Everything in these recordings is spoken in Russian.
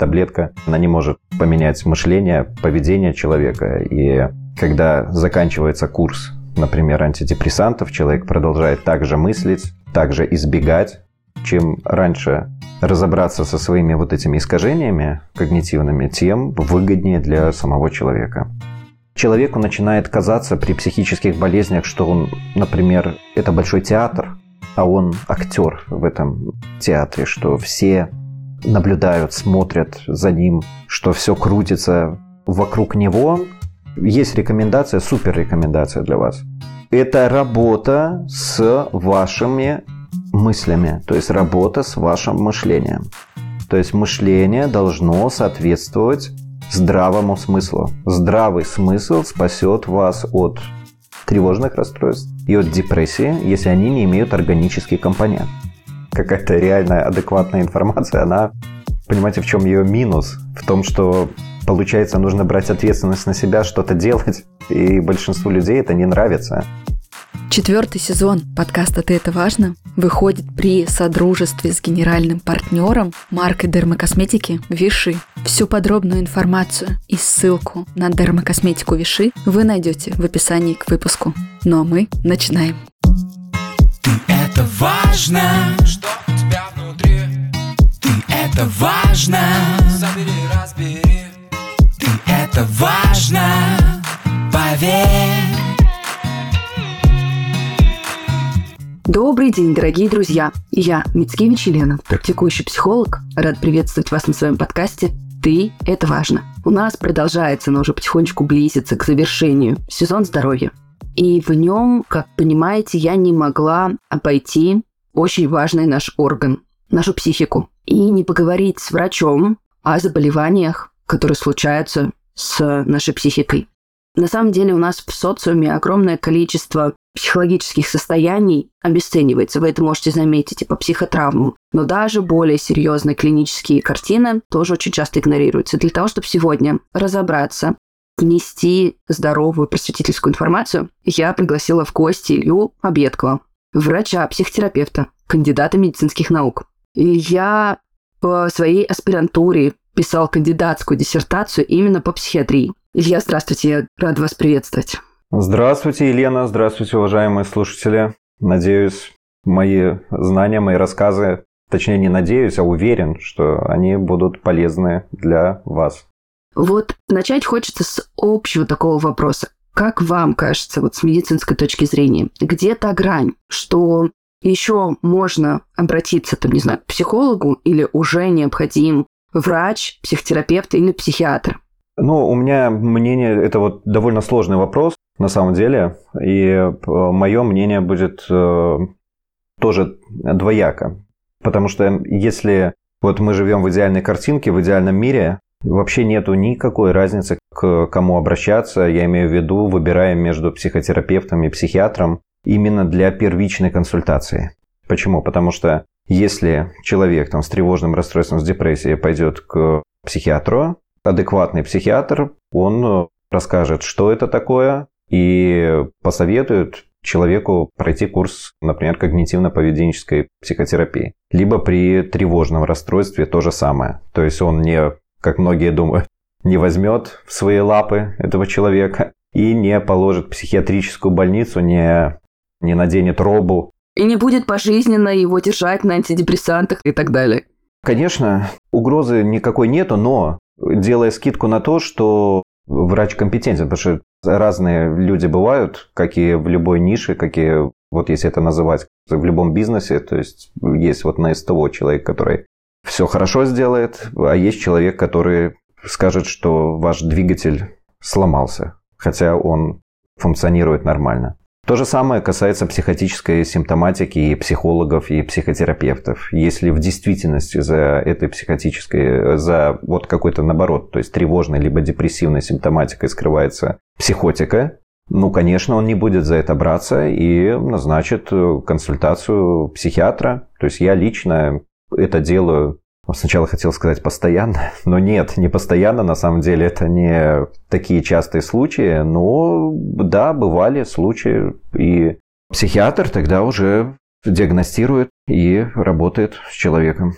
таблетка, она не может поменять мышление, поведение человека. И когда заканчивается курс, например, антидепрессантов, человек продолжает также мыслить, также избегать, чем раньше разобраться со своими вот этими искажениями когнитивными, тем выгоднее для самого человека. Человеку начинает казаться при психических болезнях, что он, например, это большой театр, а он актер в этом театре, что все наблюдают, смотрят за ним, что все крутится вокруг него. Есть рекомендация, супер рекомендация для вас. Это работа с вашими мыслями, то есть работа с вашим мышлением. То есть мышление должно соответствовать здравому смыслу. Здравый смысл спасет вас от тревожных расстройств и от депрессии, если они не имеют органический компонент. Какая-то реальная адекватная информация, она, понимаете, в чем ее минус? В том, что получается, нужно брать ответственность на себя, что-то делать, и большинству людей это не нравится. Четвертый сезон подкаста «Ты это важно» выходит при содружестве с генеральным партнером маркой дермокосметики Виши. Всю подробную информацию и ссылку на дермокосметику Виши вы найдете в описании к выпуску. Ну а мы начинаем. Ты это важно, что у тебя внутри. Ты это важно, забери, разбери. Ты это важно, поверь. Добрый день, дорогие друзья! Я Мицкевич Елена, практикующий психолог. Рад приветствовать вас на своем подкасте «Ты – это важно». У нас продолжается, но уже потихонечку близится к завершению сезон здоровья. И в нем, как понимаете, я не могла обойти очень важный наш орган, нашу психику. И не поговорить с врачом о заболеваниях, которые случаются с нашей психикой. На самом деле у нас в социуме огромное количество психологических состояний обесценивается. Вы это можете заметить по типа психотравмам. Но даже более серьезные клинические картины тоже очень часто игнорируются. Для того, чтобы сегодня разобраться, внести здоровую просветительскую информацию, я пригласила в гости Илью Обедкова, врача, психотерапевта, кандидата медицинских наук. И я по своей аспирантуре писал кандидатскую диссертацию именно по психиатрии. Илья, здравствуйте, я рада вас приветствовать. Здравствуйте, Елена. Здравствуйте, уважаемые слушатели. Надеюсь, мои знания, мои рассказы, точнее не надеюсь, а уверен, что они будут полезны для вас. Вот начать хочется с общего такого вопроса. Как вам кажется, вот с медицинской точки зрения, где та грань, что еще можно обратиться, там, не знаю, к психологу или уже необходим врач, психотерапевт или психиатр? Ну, у меня мнение, это вот довольно сложный вопрос на самом деле, и э, мое мнение будет э, тоже двояко. Потому что если вот мы живем в идеальной картинке, в идеальном мире, вообще нету никакой разницы, к кому обращаться. Я имею в виду, выбираем между психотерапевтом и психиатром именно для первичной консультации. Почему? Потому что если человек там, с тревожным расстройством, с депрессией пойдет к психиатру, адекватный психиатр, он э, расскажет, что это такое, и посоветует человеку пройти курс, например, когнитивно-поведенческой психотерапии. Либо при тревожном расстройстве то же самое. То есть он не, как многие думают, не возьмет в свои лапы этого человека и не положит в психиатрическую больницу, не, не наденет робу. И не будет пожизненно его держать на антидепрессантах и так далее. Конечно, угрозы никакой нету, но делая скидку на то, что врач компетентен, потому что разные люди бывают, какие в любой нише, какие, вот если это называть, в любом бизнесе, то есть есть вот на СТО человек, который все хорошо сделает, а есть человек, который скажет, что ваш двигатель сломался, хотя он функционирует нормально. То же самое касается психотической симптоматики и психологов, и психотерапевтов. Если в действительности за этой психотической, за вот какой-то наоборот, то есть тревожной либо депрессивной симптоматикой скрывается психотика, ну, конечно, он не будет за это браться и назначит консультацию психиатра. То есть я лично это делаю Сначала хотел сказать постоянно, но нет, не постоянно, на самом деле это не такие частые случаи, но да, бывали случаи, и психиатр тогда уже диагностирует и работает с человеком.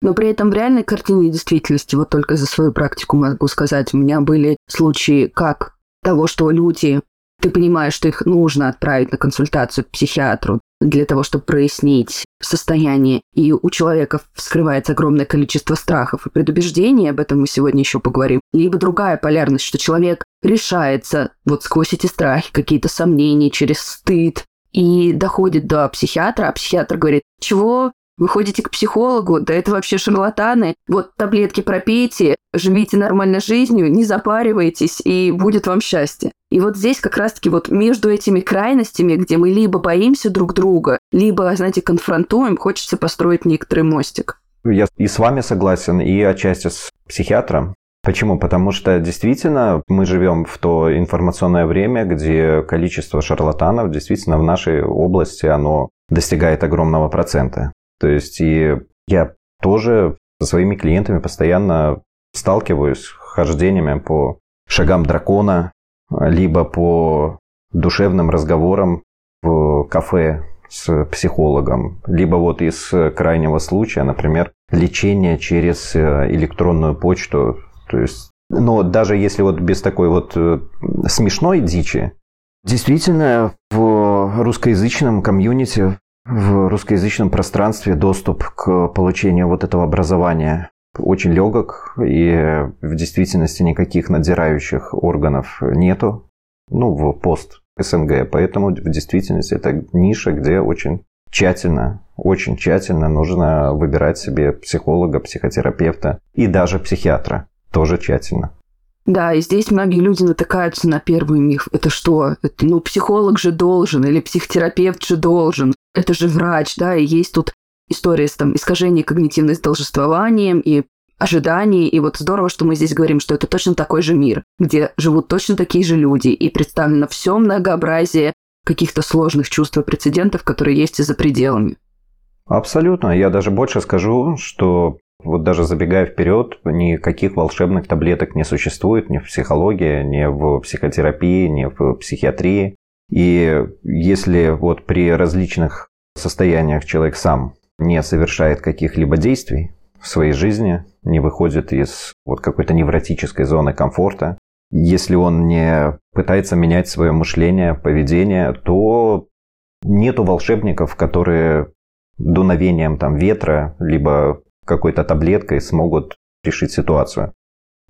Но при этом в реальной картине действительности, вот только за свою практику могу сказать, у меня были случаи как того, что люди, ты понимаешь, что их нужно отправить на консультацию к психиатру для того, чтобы прояснить состояние, и у человека вскрывается огромное количество страхов и предубеждений, об этом мы сегодня еще поговорим. Либо другая полярность, что человек решается вот сквозь эти страхи, какие-то сомнения, через стыд, и доходит до психиатра, а психиатр говорит, чего, вы ходите к психологу, да это вообще шарлатаны. Вот таблетки пропейте, живите нормальной жизнью, не запаривайтесь, и будет вам счастье. И вот здесь как раз-таки вот между этими крайностями, где мы либо боимся друг друга, либо, знаете, конфронтуем, хочется построить некоторый мостик. Я и с вами согласен, и отчасти с психиатром. Почему? Потому что действительно мы живем в то информационное время, где количество шарлатанов действительно в нашей области оно достигает огромного процента. То есть и я тоже со своими клиентами постоянно сталкиваюсь с хождениями по шагам дракона, либо по душевным разговорам в кафе с психологом, либо вот из крайнего случая, например, лечение через э, электронную почту. То есть, но даже если вот без такой вот э, смешной дичи, действительно в русскоязычном комьюнити в русскоязычном пространстве доступ к получению вот этого образования очень легок, и в действительности никаких надзирающих органов нету, ну, в пост СНГ. Поэтому в действительности это ниша, где очень тщательно, очень тщательно нужно выбирать себе психолога, психотерапевта и даже психиатра. Тоже тщательно. Да, и здесь многие люди натыкаются на первый миф. Это что? Это, ну, психолог же должен, или психотерапевт же должен. Это же врач, да, и есть тут история с там, искажением когнитивным должествованием и ожиданий. И вот здорово, что мы здесь говорим, что это точно такой же мир, где живут точно такие же люди, и представлено все многообразие каких-то сложных чувств и прецедентов, которые есть и за пределами. Абсолютно. Я даже больше скажу, что вот даже забегая вперед, никаких волшебных таблеток не существует ни в психологии, ни в психотерапии, ни в психиатрии. И если вот при различных состояниях человек сам не совершает каких-либо действий в своей жизни, не выходит из вот какой-то невротической зоны комфорта, если он не пытается менять свое мышление, поведение, то нету волшебников, которые дуновением там ветра, либо какой-то таблеткой смогут решить ситуацию.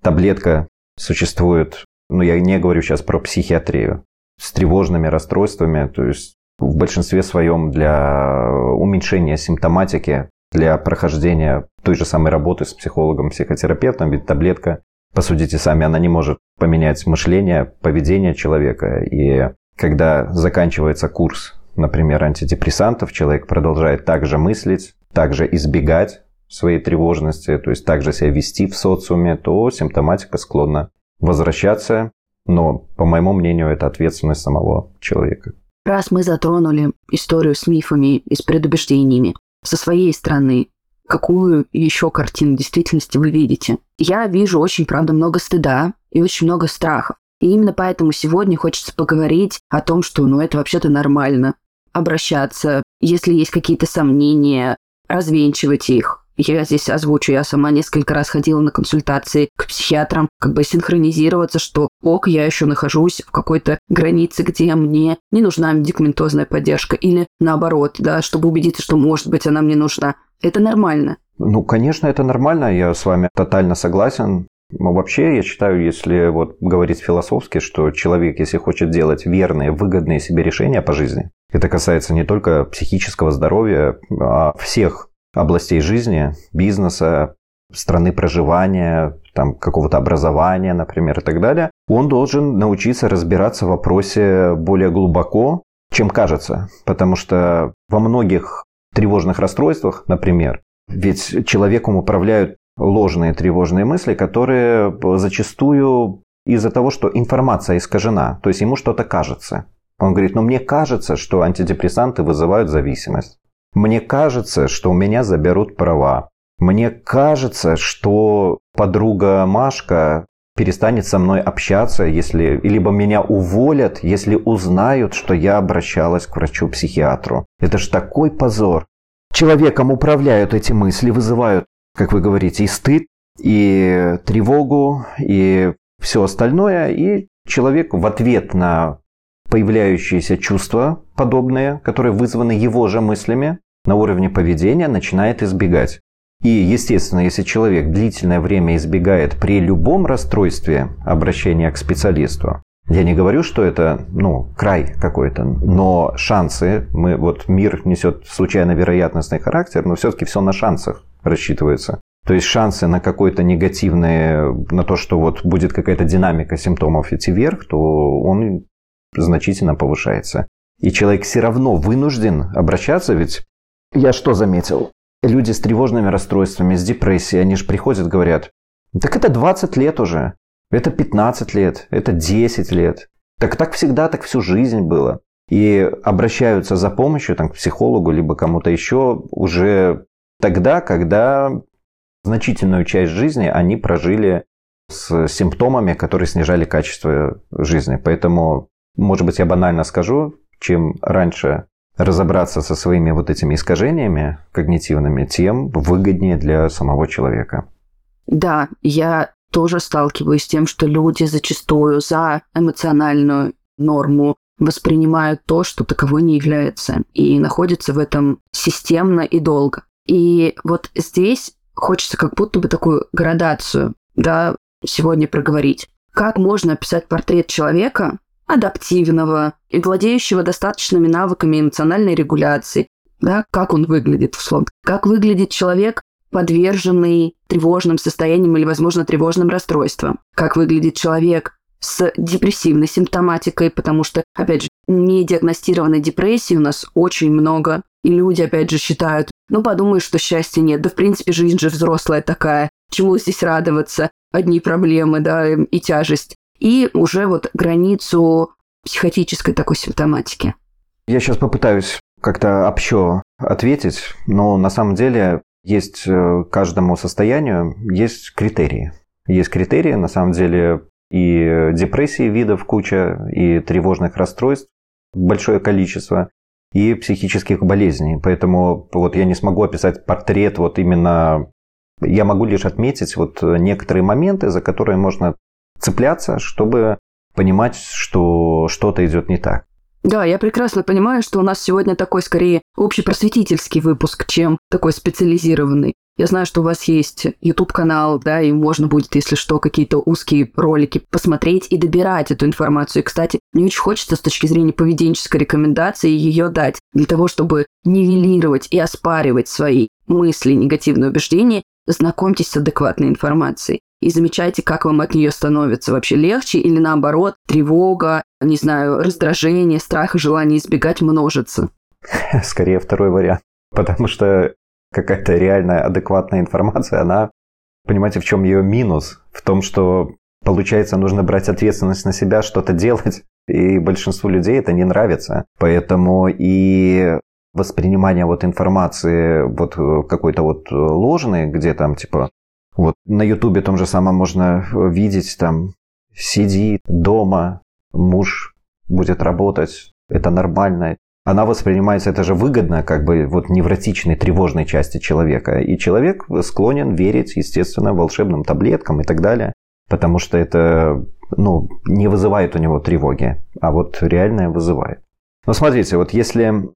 Таблетка существует, ну я не говорю сейчас про психиатрию, с тревожными расстройствами, то есть в большинстве своем для уменьшения симптоматики, для прохождения той же самой работы с психологом, психотерапевтом, ведь таблетка, посудите сами, она не может поменять мышление, поведение человека. И когда заканчивается курс, например, антидепрессантов, человек продолжает также мыслить, также избегать своей тревожности, то есть также себя вести в социуме, то симптоматика склонна возвращаться. Но, по моему мнению, это ответственность самого человека. Раз мы затронули историю с мифами и с предубеждениями, со своей стороны, какую еще картину действительности вы видите? Я вижу очень, правда, много стыда и очень много страхов. И именно поэтому сегодня хочется поговорить о том, что ну это вообще-то нормально. Обращаться, если есть какие-то сомнения, развенчивать их, я здесь озвучу, я сама несколько раз ходила на консультации к психиатрам, как бы синхронизироваться, что ок, я еще нахожусь в какой-то границе, где мне не нужна медикаментозная поддержка, или наоборот, да, чтобы убедиться, что, может быть, она мне нужна. Это нормально. Ну, конечно, это нормально, я с вами тотально согласен. Но вообще, я считаю, если вот говорить философски, что человек, если хочет делать верные, выгодные себе решения по жизни, это касается не только психического здоровья, а всех областей жизни, бизнеса, страны проживания, там, какого-то образования, например, и так далее, он должен научиться разбираться в вопросе более глубоко, чем кажется. Потому что во многих тревожных расстройствах, например, ведь человеком управляют ложные тревожные мысли, которые зачастую из-за того, что информация искажена, то есть ему что-то кажется. Он говорит, ну мне кажется, что антидепрессанты вызывают зависимость. Мне кажется, что у меня заберут права. Мне кажется, что подруга Машка перестанет со мной общаться, если либо меня уволят, если узнают, что я обращалась к врачу-психиатру. Это ж такой позор. Человеком управляют эти мысли, вызывают как вы говорите, и стыд, и тревогу, и все остальное, и человек в ответ на появляющиеся чувства подобные, которые вызваны его же мыслями, на уровне поведения начинает избегать. И, естественно, если человек длительное время избегает при любом расстройстве обращения к специалисту, я не говорю, что это, ну, край какой-то, но шансы, мы, вот мир несет случайно вероятностный характер, но все-таки все на шансах рассчитывается. То есть шансы на какой-то негативный, на то, что вот будет какая-то динамика симптомов идти вверх, то он значительно повышается. И человек все равно вынужден обращаться, ведь я что заметил? Люди с тревожными расстройствами, с депрессией, они же приходят, говорят, так это 20 лет уже, это 15 лет, это 10 лет. Так так всегда, так всю жизнь было. И обращаются за помощью там, к психологу, либо кому-то еще уже тогда, когда значительную часть жизни они прожили с симптомами, которые снижали качество жизни. Поэтому, может быть, я банально скажу, чем раньше разобраться со своими вот этими искажениями когнитивными, тем выгоднее для самого человека. Да, я тоже сталкиваюсь с тем, что люди зачастую за эмоциональную норму воспринимают то, что таковой не является, и находятся в этом системно и долго. И вот здесь хочется как будто бы такую градацию, да, сегодня проговорить. Как можно описать портрет человека, адаптивного и владеющего достаточными навыками эмоциональной регуляции, да, как он выглядит, условно, как выглядит человек, подверженный тревожным состояниям или, возможно, тревожным расстройствам, как выглядит человек с депрессивной симптоматикой, потому что, опять же, недиагностированной депрессии у нас очень много, и люди, опять же, считают, ну, подумаешь, что счастья нет, да, в принципе, жизнь же взрослая такая, чему здесь радоваться, одни проблемы, да, и тяжесть и уже вот границу психотической такой симптоматики. Я сейчас попытаюсь как-то общо ответить, но на самом деле есть э, каждому состоянию есть критерии. Есть критерии, на самом деле, и депрессии видов куча, и тревожных расстройств большое количество, и психических болезней. Поэтому вот я не смогу описать портрет вот именно... Я могу лишь отметить вот некоторые моменты, за которые можно цепляться, чтобы понимать, что что-то идет не так. Да, я прекрасно понимаю, что у нас сегодня такой скорее общепросветительский выпуск, чем такой специализированный. Я знаю, что у вас есть YouTube-канал, да, и можно будет, если что, какие-то узкие ролики посмотреть и добирать эту информацию. И, кстати, мне очень хочется с точки зрения поведенческой рекомендации ее дать, для того, чтобы нивелировать и оспаривать свои мысли, негативные убеждения, знакомьтесь с адекватной информацией и замечайте, как вам от нее становится вообще легче или наоборот, тревога, не знаю, раздражение, страх и желание избегать множится. Скорее второй вариант. Потому что какая-то реальная адекватная информация, она, понимаете, в чем ее минус? В том, что, получается, нужно брать ответственность на себя, что-то делать, и большинству людей это не нравится. Поэтому и воспринимание вот информации вот какой-то вот ложной, где там типа вот на Ютубе том же самом можно э, видеть там сиди дома, муж будет работать, это нормально. Она воспринимается, это же выгодно, как бы вот невротичной, тревожной части человека. И человек склонен верить, естественно, волшебным таблеткам и так далее, потому что это ну, не вызывает у него тревоги, а вот реальное вызывает. Но смотрите, вот если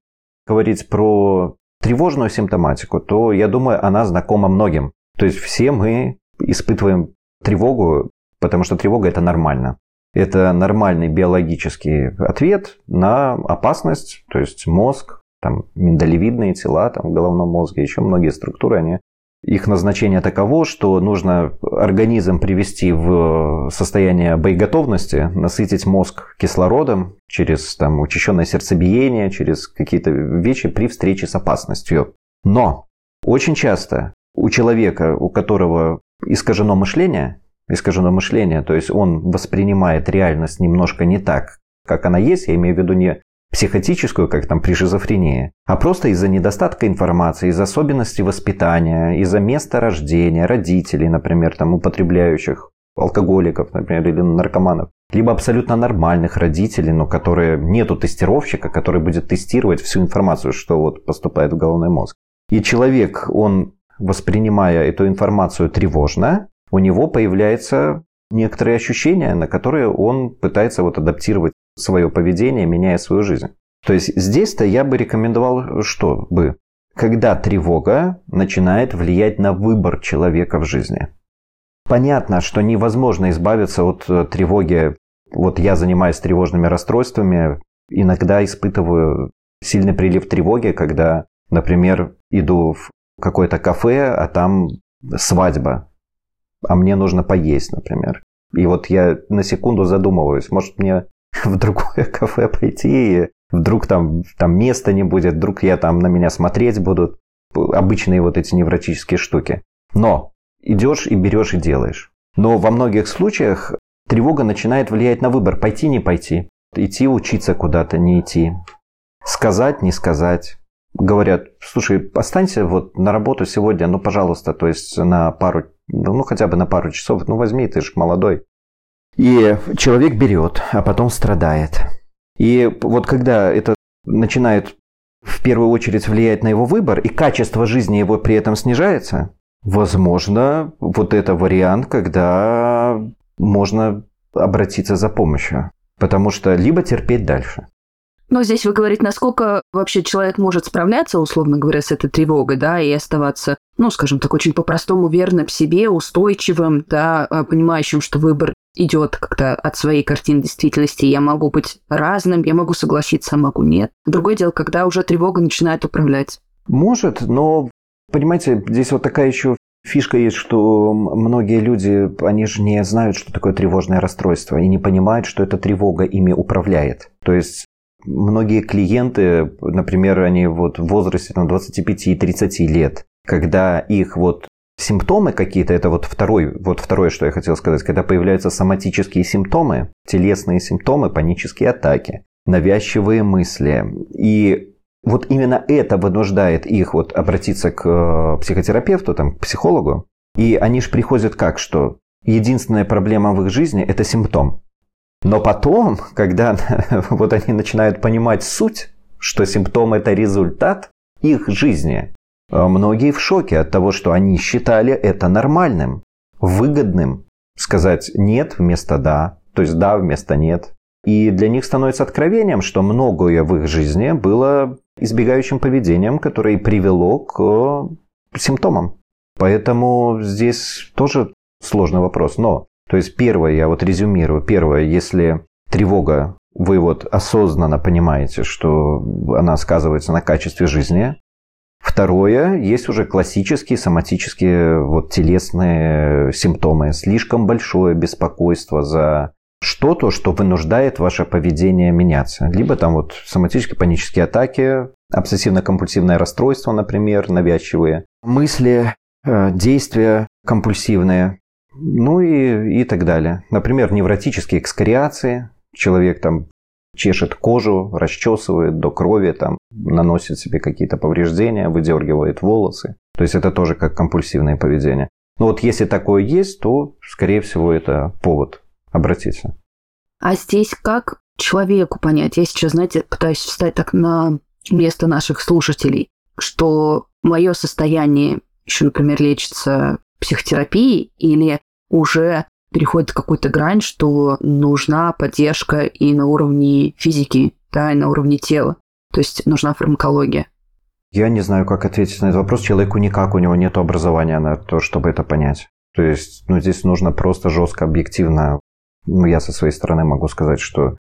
говорить про тревожную симптоматику, то я думаю, она знакома многим. То есть все мы испытываем тревогу, потому что тревога это нормально. Это нормальный биологический ответ на опасность, то есть мозг, там миндалевидные тела там, в головном мозге, еще многие структуры, они их назначение таково, что нужно организм привести в состояние боеготовности, насытить мозг кислородом через там, учащенное сердцебиение, через какие-то вещи при встрече с опасностью. Но очень часто у человека, у которого искажено мышление, искажено мышление, то есть он воспринимает реальность немножко не так, как она есть, я имею в виду не психотическую, как там при шизофрении, а просто из-за недостатка информации, из-за особенностей воспитания, из-за места рождения, родителей, например, там употребляющих алкоголиков, например, или наркоманов, либо абсолютно нормальных родителей, но которые нету тестировщика, который будет тестировать всю информацию, что вот поступает в головной мозг. И человек, он воспринимая эту информацию тревожно, у него появляется некоторые ощущения, на которые он пытается вот адаптировать свое поведение, меняя свою жизнь. То есть здесь-то я бы рекомендовал, что бы, когда тревога начинает влиять на выбор человека в жизни. Понятно, что невозможно избавиться от э, тревоги. Вот я занимаюсь тревожными расстройствами, иногда испытываю сильный прилив тревоги, когда, например, иду в какое-то кафе, а там свадьба, а мне нужно поесть, например. И вот я на секунду задумываюсь, может мне в другое кафе пойти, и вдруг там, там места не будет, вдруг я там на меня смотреть будут. Обычные вот эти невротические штуки. Но идешь и берешь и делаешь. Но во многих случаях тревога начинает влиять на выбор, пойти, не пойти. Идти учиться куда-то, не идти. Сказать, не сказать. Говорят, слушай, останься вот на работу сегодня, ну, пожалуйста, то есть на пару, ну, хотя бы на пару часов, ну, возьми, ты же молодой. И человек берет, а потом страдает. И вот когда это начинает в первую очередь влиять на его выбор, и качество жизни его при этом снижается, возможно, вот это вариант, когда можно обратиться за помощью. Потому что либо терпеть дальше. Но здесь вы говорите, насколько вообще человек может справляться, условно говоря, с этой тревогой, да, и оставаться, ну, скажем так, очень по-простому верным себе, устойчивым, да, а, понимающим, что выбор идет как-то от своей картины действительности. Я могу быть разным, я могу согласиться, а могу нет. Другое дело, когда уже тревога начинает управлять. Может, но, понимаете, здесь вот такая еще фишка есть, что многие люди, они же не знают, что такое тревожное расстройство, и не понимают, что эта тревога ими управляет. То есть многие клиенты, например, они вот в возрасте там, 25-30 лет, когда их вот симптомы какие-то, это вот, второй, вот второе, что я хотел сказать, когда появляются соматические симптомы, телесные симптомы, панические атаки, навязчивые мысли. И вот именно это вынуждает их вот обратиться к э, психотерапевту, там, к психологу. И они же приходят как, что единственная проблема в их жизни – это симптом. Но потом, когда вот они начинают понимать суть, что симптом – это результат их жизни, э, многие в шоке от того, что они считали это нормальным, выгодным. Сказать «нет» вместо «да», то есть «да» вместо «нет». И для них становится откровением, что многое в их жизни было избегающим поведением, которое привело к э, симптомам. Поэтому здесь тоже сложный вопрос. Но то есть первое, я вот резюмирую, первое, если тревога, вы вот осознанно понимаете, что она сказывается на качестве жизни. Второе, есть уже классические соматические вот телесные симптомы. Слишком большое беспокойство за что-то, что вынуждает ваше поведение меняться. Либо там вот соматические панические атаки, обсессивно-компульсивное расстройство, например, навязчивые, мысли, э, действия компульсивные, ну и, и так далее. Например, невротические экскориации. Человек там чешет кожу, расчесывает до крови, там, наносит себе какие-то повреждения, выдергивает волосы. То есть это тоже как компульсивное поведение. Но вот если такое есть, то, скорее всего, это повод обратиться. А здесь как человеку понять? Я сейчас, знаете, пытаюсь встать так на место наших слушателей, что мое состояние еще, например, лечится психотерапией или уже переходит какую-то грань, что нужна поддержка и на уровне физики, да, и на уровне тела. То есть нужна фармакология. Я не знаю, как ответить на этот вопрос. Человеку никак, у него нет образования на то, чтобы это понять. То есть, ну, здесь нужно просто жестко, объективно. Ну, я со своей стороны могу сказать, что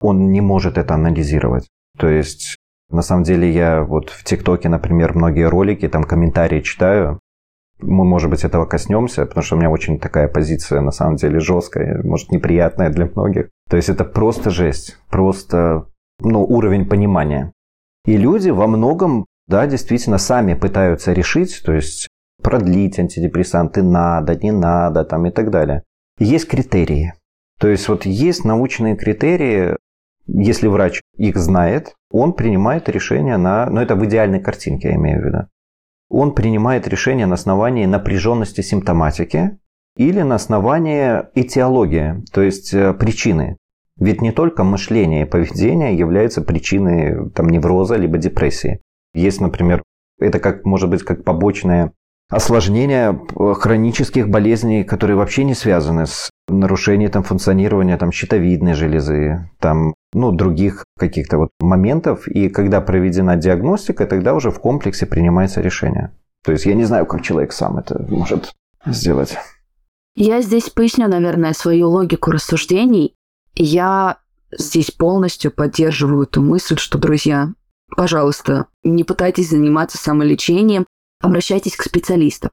он не может это анализировать. То есть, на самом деле, я вот в ТикТоке, например, многие ролики, там комментарии читаю, мы, может быть, этого коснемся, потому что у меня очень такая позиция, на самом деле, жесткая, может, неприятная для многих. То есть это просто жесть, просто ну, уровень понимания. И люди во многом, да, действительно сами пытаются решить, то есть продлить антидепрессанты надо, не надо, там и так далее. Есть критерии. То есть вот есть научные критерии, если врач их знает, он принимает решение на... Ну, это в идеальной картинке, я имею в виду он принимает решение на основании напряженности симптоматики или на основании этиологии, то есть э, причины. Ведь не только мышление и поведение являются причиной там, невроза либо депрессии. Есть, например, это как может быть как побочное осложнения хронических болезней, которые вообще не связаны с нарушением там, функционирования там, щитовидной железы, там, ну, других каких-то вот моментов. И когда проведена диагностика, тогда уже в комплексе принимается решение. То есть я не знаю, как человек сам это может сделать. Я здесь поясню, наверное, свою логику рассуждений. Я здесь полностью поддерживаю эту мысль, что, друзья, пожалуйста, не пытайтесь заниматься самолечением, обращайтесь к специалистам.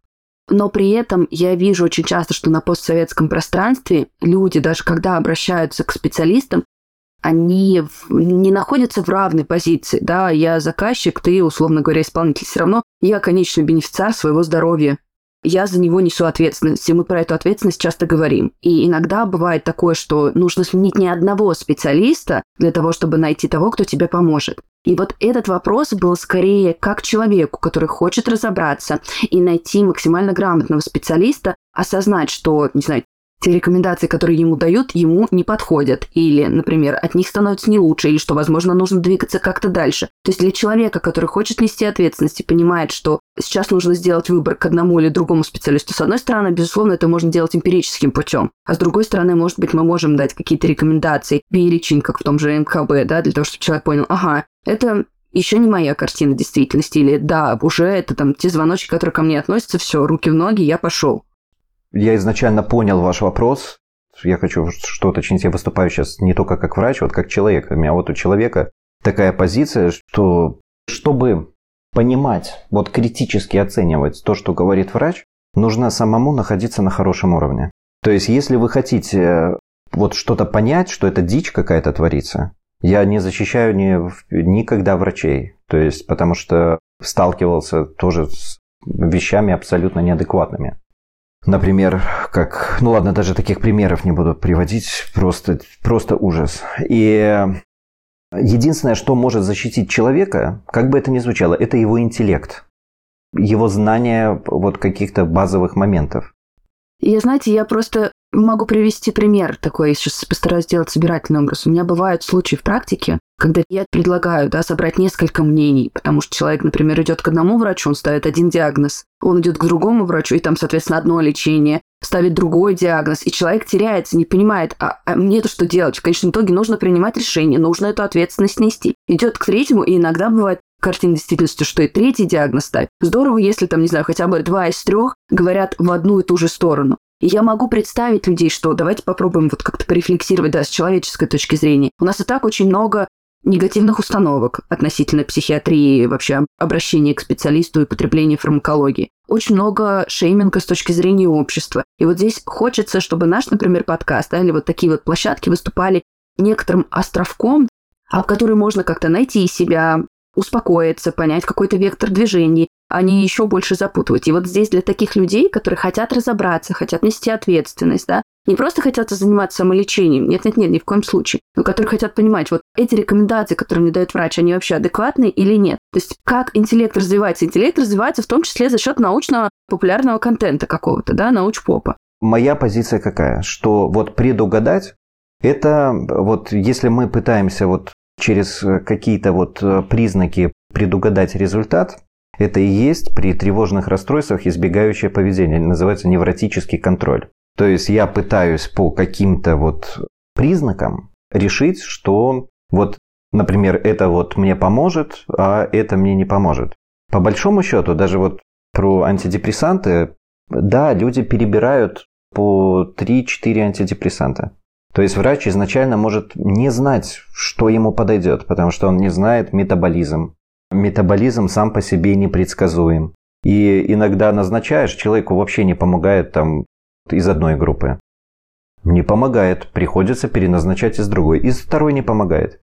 Но при этом я вижу очень часто, что на постсоветском пространстве люди, даже когда обращаются к специалистам, они не находятся в равной позиции. Да, я заказчик, ты, условно говоря, исполнитель. Все равно я конечный бенефициар своего здоровья я за него несу ответственность, и мы про эту ответственность часто говорим. И иногда бывает такое, что нужно сменить не одного специалиста для того, чтобы найти того, кто тебе поможет. И вот этот вопрос был скорее как человеку, который хочет разобраться и найти максимально грамотного специалиста, осознать, что, не знаю, те рекомендации, которые ему дают, ему не подходят. Или, например, от них становится не лучше, или что, возможно, нужно двигаться как-то дальше. То есть для человека, который хочет нести ответственность и понимает, что сейчас нужно сделать выбор к одному или другому специалисту, с одной стороны, безусловно, это можно делать эмпирическим путем. А с другой стороны, может быть, мы можем дать какие-то рекомендации, перечень, как в том же МКБ, да, для того, чтобы человек понял, ага, это еще не моя картина действительности, или да, уже это там те звоночки, которые ко мне относятся, все, руки в ноги, я пошел я изначально понял ваш вопрос. Я хочу что уточнить. Я выступаю сейчас не только как врач, вот как человек. У меня вот у человека такая позиция, что чтобы понимать, вот критически оценивать то, что говорит врач, нужно самому находиться на хорошем уровне. То есть, если вы хотите вот что-то понять, что это дичь какая-то творится, я не защищаю ни, никогда врачей. То есть, потому что сталкивался тоже с вещами абсолютно неадекватными. Например, как... Ну ладно, даже таких примеров не буду приводить. Просто, просто ужас. И единственное, что может защитить человека, как бы это ни звучало, это его интеллект. Его знание вот каких-то базовых моментов. Я, знаете, я просто могу привести пример такой, я сейчас постараюсь сделать собирательный образ. У меня бывают случаи в практике, когда я предлагаю да, собрать несколько мнений, потому что человек, например, идет к одному врачу, он ставит один диагноз, он идет к другому врачу, и там, соответственно, одно лечение, ставит другой диагноз, и человек теряется, не понимает, а, а мне-то что делать? В конечном итоге нужно принимать решение, нужно эту ответственность нести. Идет к третьему, и иногда бывает картина действительности, что и третий диагноз ставит. Здорово, если там, не знаю, хотя бы два из трех говорят в одну и ту же сторону. И я могу представить людей, что давайте попробуем вот как-то порефлексировать, да, с человеческой точки зрения. У нас и так очень много негативных установок относительно психиатрии, вообще обращения к специалисту и потребления фармакологии. Очень много шейминга с точки зрения общества. И вот здесь хочется, чтобы наш, например, подкаст, да, или вот такие вот площадки выступали некоторым островком, а в который можно как-то найти себя, успокоиться, понять какой-то вектор движений, а не еще больше запутывать. И вот здесь для таких людей, которые хотят разобраться, хотят нести ответственность, да, не просто хотят заниматься самолечением, нет-нет-нет, ни в коем случае, но которые хотят понимать, вот эти рекомендации, которые мне дает врач, они вообще адекватные или нет. То есть как интеллект развивается? Интеллект развивается в том числе за счет научного популярного контента какого-то, да, научпопа. Моя позиция какая? Что вот предугадать, это вот если мы пытаемся вот через какие-то вот признаки предугадать результат, это и есть при тревожных расстройствах избегающее поведение, называется невротический контроль. То есть я пытаюсь по каким-то вот признакам решить, что вот, например, это вот мне поможет, а это мне не поможет. По большому счету, даже вот про антидепрессанты, да, люди перебирают по 3-4 антидепрессанта. То есть врач изначально может не знать, что ему подойдет, потому что он не знает метаболизм. Метаболизм сам по себе непредсказуем. И иногда назначаешь, человеку вообще не помогает там из одной группы. Не помогает, приходится переназначать из другой. Из второй не помогает.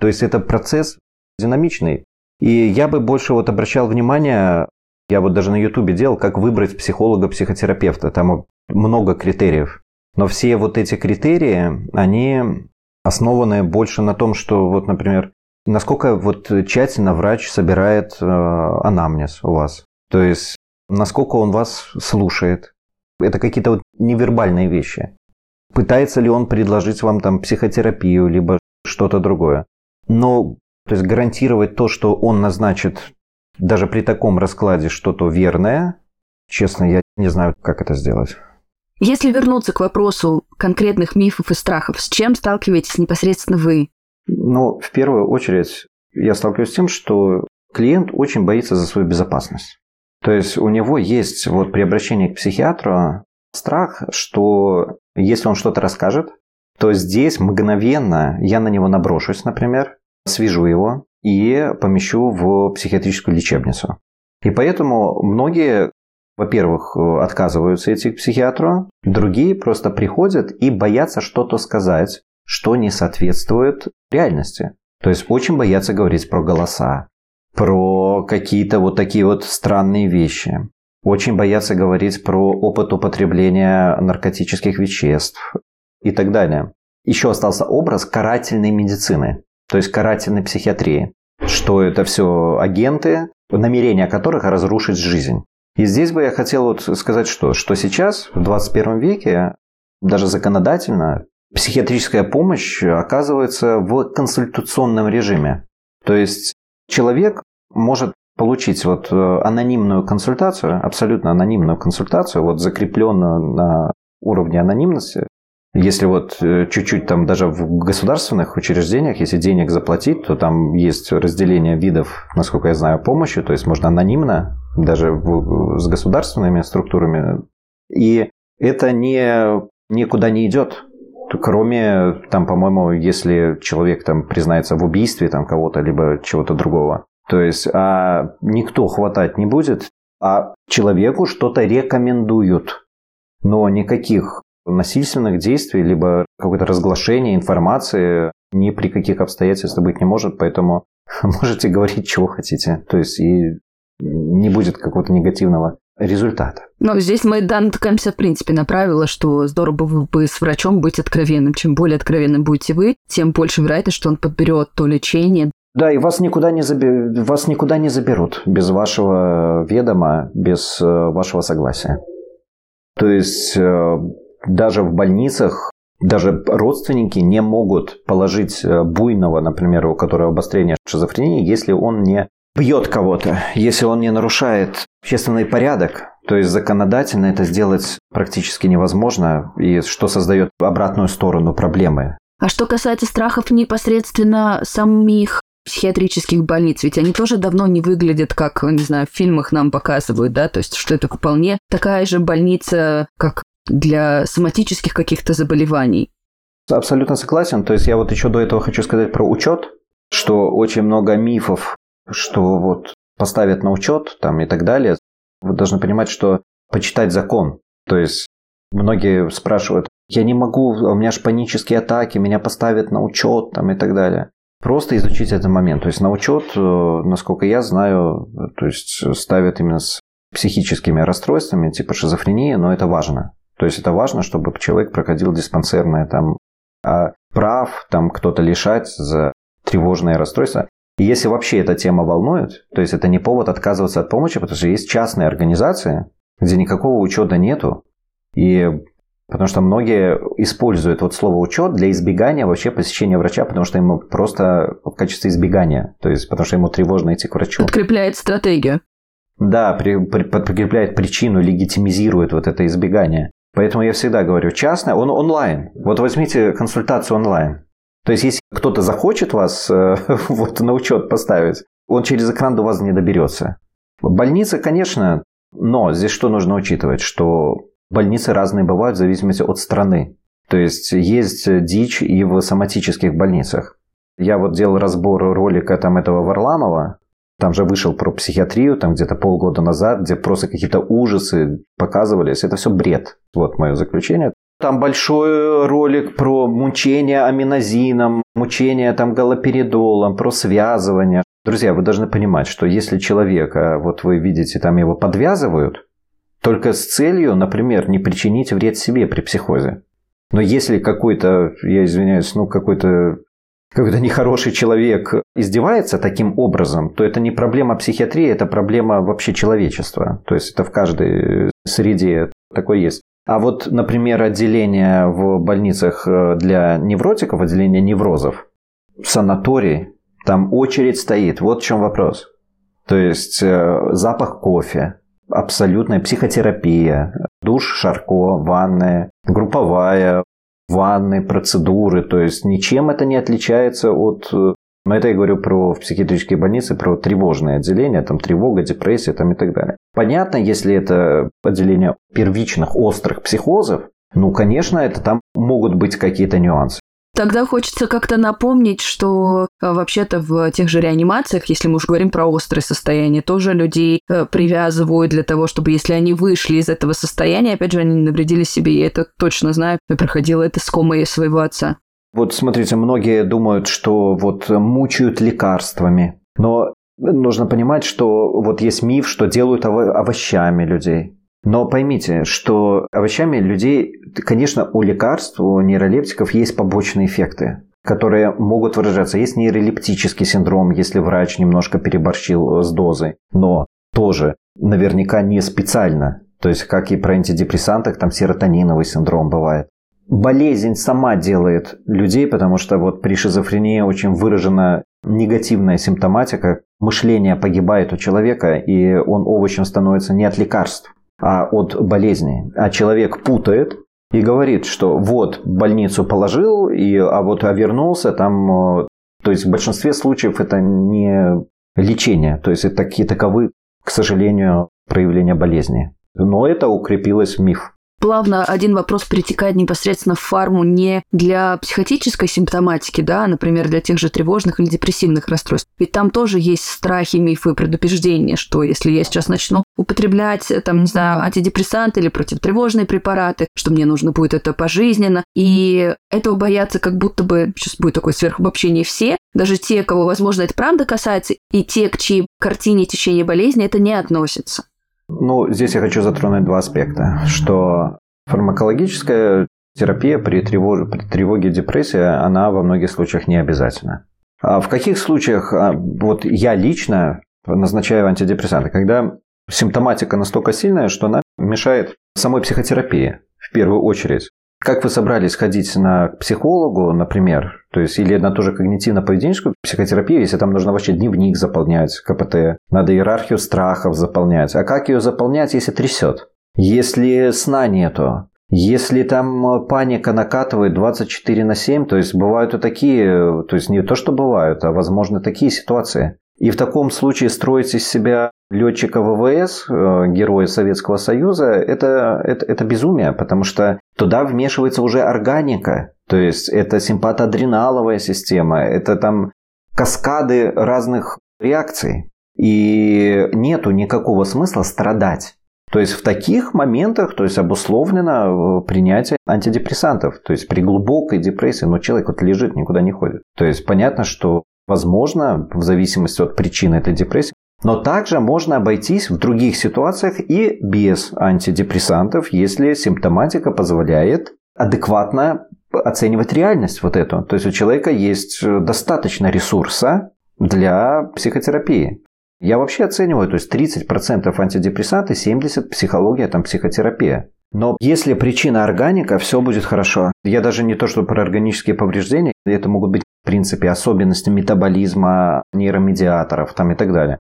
То есть это процесс динамичный. И я бы больше вот обращал внимание, я вот даже на ютубе делал, как выбрать психолога-психотерапевта. Там много критериев. Но все вот эти критерии, они основаны больше на том, что вот, например, насколько вот тщательно врач собирает э, анамнез у вас. То есть, насколько он вас слушает, это какие-то вот невербальные вещи. Пытается ли он предложить вам там психотерапию, либо что-то другое. Но то есть гарантировать то, что он назначит даже при таком раскладе что-то верное, Честно, я не знаю, как это сделать. Если вернуться к вопросу конкретных мифов и страхов, с чем сталкиваетесь непосредственно вы? Ну, в первую очередь, я сталкиваюсь с тем, что клиент очень боится за свою безопасность. То есть у него есть вот при обращении к психиатру страх, что если он что-то расскажет, то здесь мгновенно я на него наброшусь, например, свяжу его и помещу в психиатрическую лечебницу. И поэтому многие, во-первых, отказываются идти к психиатру, другие просто приходят и боятся что-то сказать, что не соответствует реальности. То есть очень боятся говорить про голоса, про какие-то вот такие вот странные вещи. Очень боятся говорить про опыт употребления наркотических веществ и так далее. Еще остался образ карательной медицины, то есть карательной психиатрии, что это все агенты, намерения которых разрушить жизнь. И здесь бы я хотел вот сказать что, что сейчас, в 21 веке, даже законодательно, психиатрическая помощь оказывается в консультационном режиме. То есть человек может получить вот э, анонимную консультацию, абсолютно анонимную консультацию, вот закрепленную на уровне анонимности, если вот э, чуть-чуть там даже в государственных учреждениях, если денег заплатить, то там есть разделение видов, насколько я знаю, помощи, то есть можно анонимно, даже в, с государственными структурами. И это не, никуда не идет. Кроме, там, по-моему, если человек там признается в убийстве там кого-то, либо чего-то другого. То есть а никто хватать не будет, а человеку что-то рекомендуют. Но никаких насильственных действий, либо какое-то разглашение информации ни при каких обстоятельствах быть не может, поэтому можете говорить, чего хотите. То есть и не будет какого-то негативного результата. Но здесь мы да, натыкаемся, в принципе, на правило, что здорово было бы с врачом быть откровенным. Чем более откровенным будете вы, тем больше вероятность, что он подберет то лечение, да, и вас никуда не, заби... вас никуда не заберут без вашего ведома, без э, вашего согласия. То есть э, даже в больницах даже родственники не могут положить э, буйного, например, у которого обострение шизофрении, если он не бьет кого-то, если он не нарушает общественный порядок, то есть законодательно это сделать практически невозможно, и что создает обратную сторону проблемы. А что касается страхов непосредственно самих психиатрических больниц, ведь они тоже давно не выглядят, как, не знаю, в фильмах нам показывают, да, то есть что это вполне такая же больница, как для соматических каких-то заболеваний. Абсолютно согласен. То есть я вот еще до этого хочу сказать про учет, что очень много мифов, что вот поставят на учет там и так далее. Вы должны понимать, что почитать закон. То есть многие спрашивают, я не могу, у меня же панические атаки, меня поставят на учет там и так далее. Просто изучить этот момент. То есть на учет, э, насколько я знаю, то есть ставят именно с психическими расстройствами, типа шизофрении, но это важно. То есть это важно, чтобы человек проходил диспансерное там а прав, там кто-то лишать за тревожное расстройство. И если вообще эта тема волнует, то есть это не повод отказываться от помощи, потому что есть частные организации, где никакого учета нету, и Потому что многие используют вот слово учет для избегания вообще посещения врача, потому что ему просто в качестве избегания, то есть потому что ему тревожно идти к врачу. Подкрепляет стратегию. Да, при, при, подкрепляет причину, легитимизирует вот это избегание. Поэтому я всегда говорю, частное, он онлайн. Вот возьмите консультацию онлайн. То есть, если кто-то захочет вас э, вот на учет поставить, он через экран до вас не доберется. Больница, конечно, но здесь что нужно учитывать, что Больницы разные бывают в зависимости от страны. То есть есть дичь и в соматических больницах. Я вот делал разбор ролика там этого Варламова, там же вышел про психиатрию, там где-то полгода назад, где просто какие-то ужасы показывались. Это все бред. Вот мое заключение. Там большой ролик про мучение аминозином, мучение там галоперидолом, про связывание. Друзья, вы должны понимать, что если человека, вот вы видите, там его подвязывают, только с целью, например, не причинить вред себе при психозе. Но если какой-то, я извиняюсь, ну какой-то какой-то нехороший человек издевается таким образом, то это не проблема психиатрии, это проблема вообще человечества. То есть это в каждой среде такое есть. А вот, например, отделение в больницах для невротиков, отделение неврозов, санаторий, там очередь стоит. Вот в чем вопрос. То есть э, запах кофе, абсолютная психотерапия, душ, шарко, ванная, групповая, ванны, процедуры, то есть ничем это не отличается от но это я говорю про в психиатрические больницы, про тревожные отделения, там тревога, депрессия там и так далее. Понятно, если это отделение первичных острых психозов, ну, конечно, это там могут быть какие-то нюансы. Тогда хочется как-то напомнить, что э, вообще-то в тех же реанимациях, если мы уж говорим про острое состояние, тоже людей э, привязывают для того, чтобы если они вышли из этого состояния, опять же, они не навредили себе, я это точно знаю, я проходила это с комой своего отца. Вот смотрите, многие думают, что вот мучают лекарствами, но нужно понимать, что вот есть миф, что делают овощами людей. Но поймите, что овощами людей, конечно, у лекарств, у нейролептиков есть побочные эффекты которые могут выражаться. Есть нейролептический синдром, если врач немножко переборщил с дозой, но тоже наверняка не специально. То есть, как и про антидепрессантах, там серотониновый синдром бывает. Болезнь сама делает людей, потому что вот при шизофрении очень выражена негативная симптоматика. Мышление погибает у человека, и он овощем становится не от лекарств, а от болезни. А человек путает и говорит, что вот больницу положил, и, а вот а вернулся там... Э, то есть в большинстве случаев это не лечение, то есть это такие таковы, к сожалению, проявления болезни. Но это укрепилось в миф плавно один вопрос перетекает непосредственно в фарму не для психотической симптоматики, да, а, например, для тех же тревожных или депрессивных расстройств. Ведь там тоже есть страхи, мифы, предупреждения, что если я сейчас начну употреблять, там, не знаю, антидепрессанты или противотревожные препараты, что мне нужно будет это пожизненно. И этого боятся как будто бы, сейчас будет такое сверхобобщение, все, даже те, кого, возможно, это правда касается, и те, к чьей картине течения болезни это не относится. Ну, здесь я хочу затронуть два аспекта, что фармакологическая терапия при тревоге, при тревоге депрессии, она во многих случаях не обязательна. А в каких случаях, а, вот я лично назначаю антидепрессанты, когда симптоматика настолько сильная, что она мешает самой психотерапии в первую очередь. Как вы собрались ходить на психологу, например, то есть или на ту же когнитивно-поведенческую психотерапию, если там нужно вообще дневник заполнять, КПТ, надо иерархию страхов заполнять. А как ее заполнять, если трясет? Если сна нету, если там паника накатывает 24 на 7, то есть бывают и такие, то есть не то, что бывают, а возможно такие ситуации. И в таком случае строить из себя летчика ВВС, э, героя Советского Союза, это, это, это безумие, потому что туда вмешивается уже органика, то есть это симпатоадреналовая система, это там каскады разных реакций. И нету никакого смысла страдать. То есть в таких моментах то есть обусловлено э, принятие антидепрессантов. То есть при глубокой депрессии, но человек вот лежит, никуда не ходит. То есть понятно, что возможно, в зависимости от причины этой депрессии, но также можно обойтись в других ситуациях и без антидепрессантов, если симптоматика позволяет адекватно оценивать реальность вот эту. То есть у человека есть достаточно ресурса для психотерапии. Я вообще оцениваю, то есть 30% антидепрессанты, 70% психология, там психотерапия. Но если причина органика, все будет хорошо. Я даже не то, что про органические повреждения, это могут быть, в принципе, особенности метаболизма нейромедиаторов там и так далее.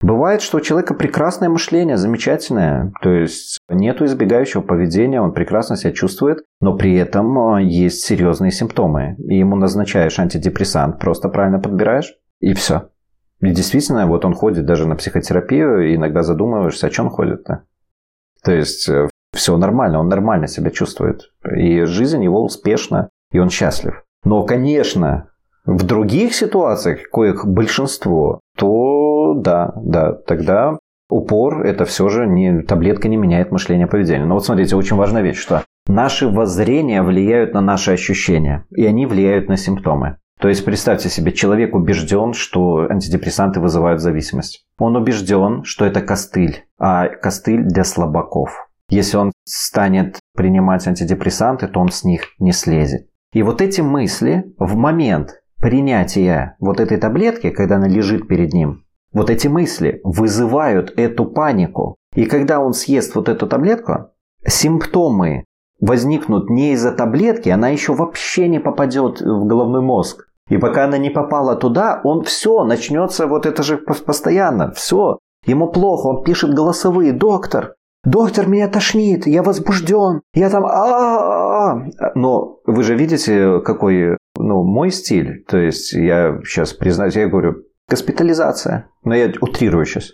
Бывает, что у человека прекрасное мышление, замечательное, то есть нету избегающего поведения, он прекрасно себя чувствует, но при этом а, есть серьезные симптомы. И ему назначаешь антидепрессант, просто правильно подбираешь, и все. И действительно, вот он ходит даже на психотерапию, и иногда задумываешься, о чем ходит-то. То есть э, все нормально, он нормально себя чувствует. И жизнь его успешна, и он счастлив. Но, конечно, в других ситуациях, коих большинство, то да, да, тогда упор это все же не таблетка не меняет мышление поведения. Но вот смотрите, очень важная вещь, что наши воззрения влияют на наши ощущения, и они влияют на симптомы. То есть представьте себе, человек убежден, что антидепрессанты вызывают зависимость. Он убежден, что это костыль, а костыль для слабаков. Если он станет принимать антидепрессанты, то он с них не слезет. И вот эти мысли в момент принятия вот этой таблетки, когда она лежит перед ним, вот эти мысли вызывают эту панику. И когда он съест вот эту таблетку, симптомы возникнут не из-за таблетки, она еще вообще не попадет в головной мозг. И пока она не попала туда, он все, начнется вот это же постоянно, все. Ему плохо, он пишет голосовые. Доктор, доктор, меня тошнит, я возбужден, я там... а Но вы же видите, какой ну, мой стиль. То есть я сейчас признаюсь, я говорю, госпитализация. Но я утрирую сейчас.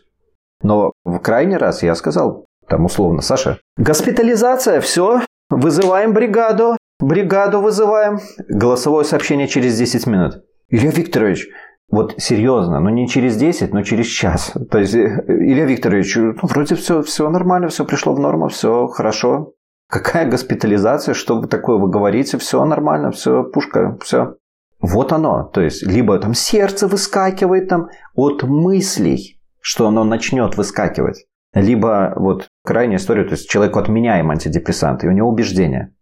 Но в крайний раз я сказал, там условно, Саша, госпитализация, все, вызываем бригаду, бригаду вызываем. Голосовое сообщение через 10 минут. Илья Викторович, вот серьезно, ну не через 10, но через час. То есть, э, Илья Викторович, ну, вроде все, все нормально, все пришло в норму, все хорошо. Какая госпитализация, что вы такое вы говорите, все нормально, все, пушка, все. Вот оно. То есть, либо там сердце выскакивает там от мыслей, что оно начнет выскакивать. Либо вот крайняя история, то есть человеку отменяем антидепрессанты, и у него убеждение.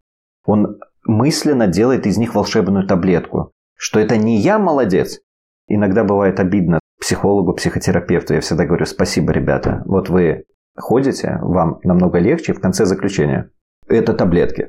Он мысленно делает из них волшебную таблетку, что это не я молодец, Иногда бывает обидно психологу, психотерапевту. Я всегда говорю, спасибо, ребята. Вот вы ходите, вам намного легче в конце заключения. Это таблетки.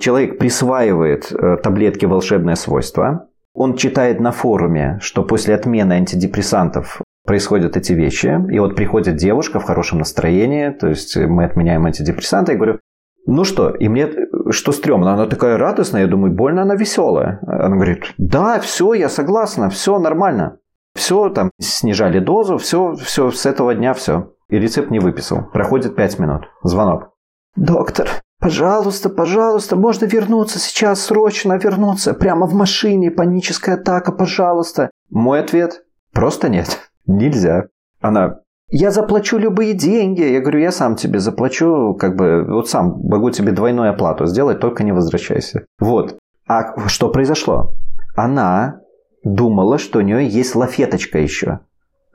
Человек присваивает э, таблетке волшебное свойство. Он читает на форуме, что после отмены антидепрессантов происходят эти вещи. И вот приходит девушка в хорошем настроении, то есть мы отменяем антидепрессанты. Я говорю, ну что, и мне что стрёмно, она такая радостная, я думаю, больно она веселая. Она говорит, да, все, я согласна, все нормально. Все, там, снижали дозу, все, все, с этого дня все. И рецепт не выписал. Проходит 5 минут. Звонок. Доктор, пожалуйста, пожалуйста, можно вернуться сейчас, срочно вернуться. Прямо в машине, паническая атака, пожалуйста. Мой ответ, просто нет. Нельзя. Она, я заплачу любые деньги. Я говорю, я сам тебе заплачу, как бы, вот сам могу тебе двойную оплату сделать, только не возвращайся. Вот. А что произошло? Она думала, что у нее есть лафеточка еще.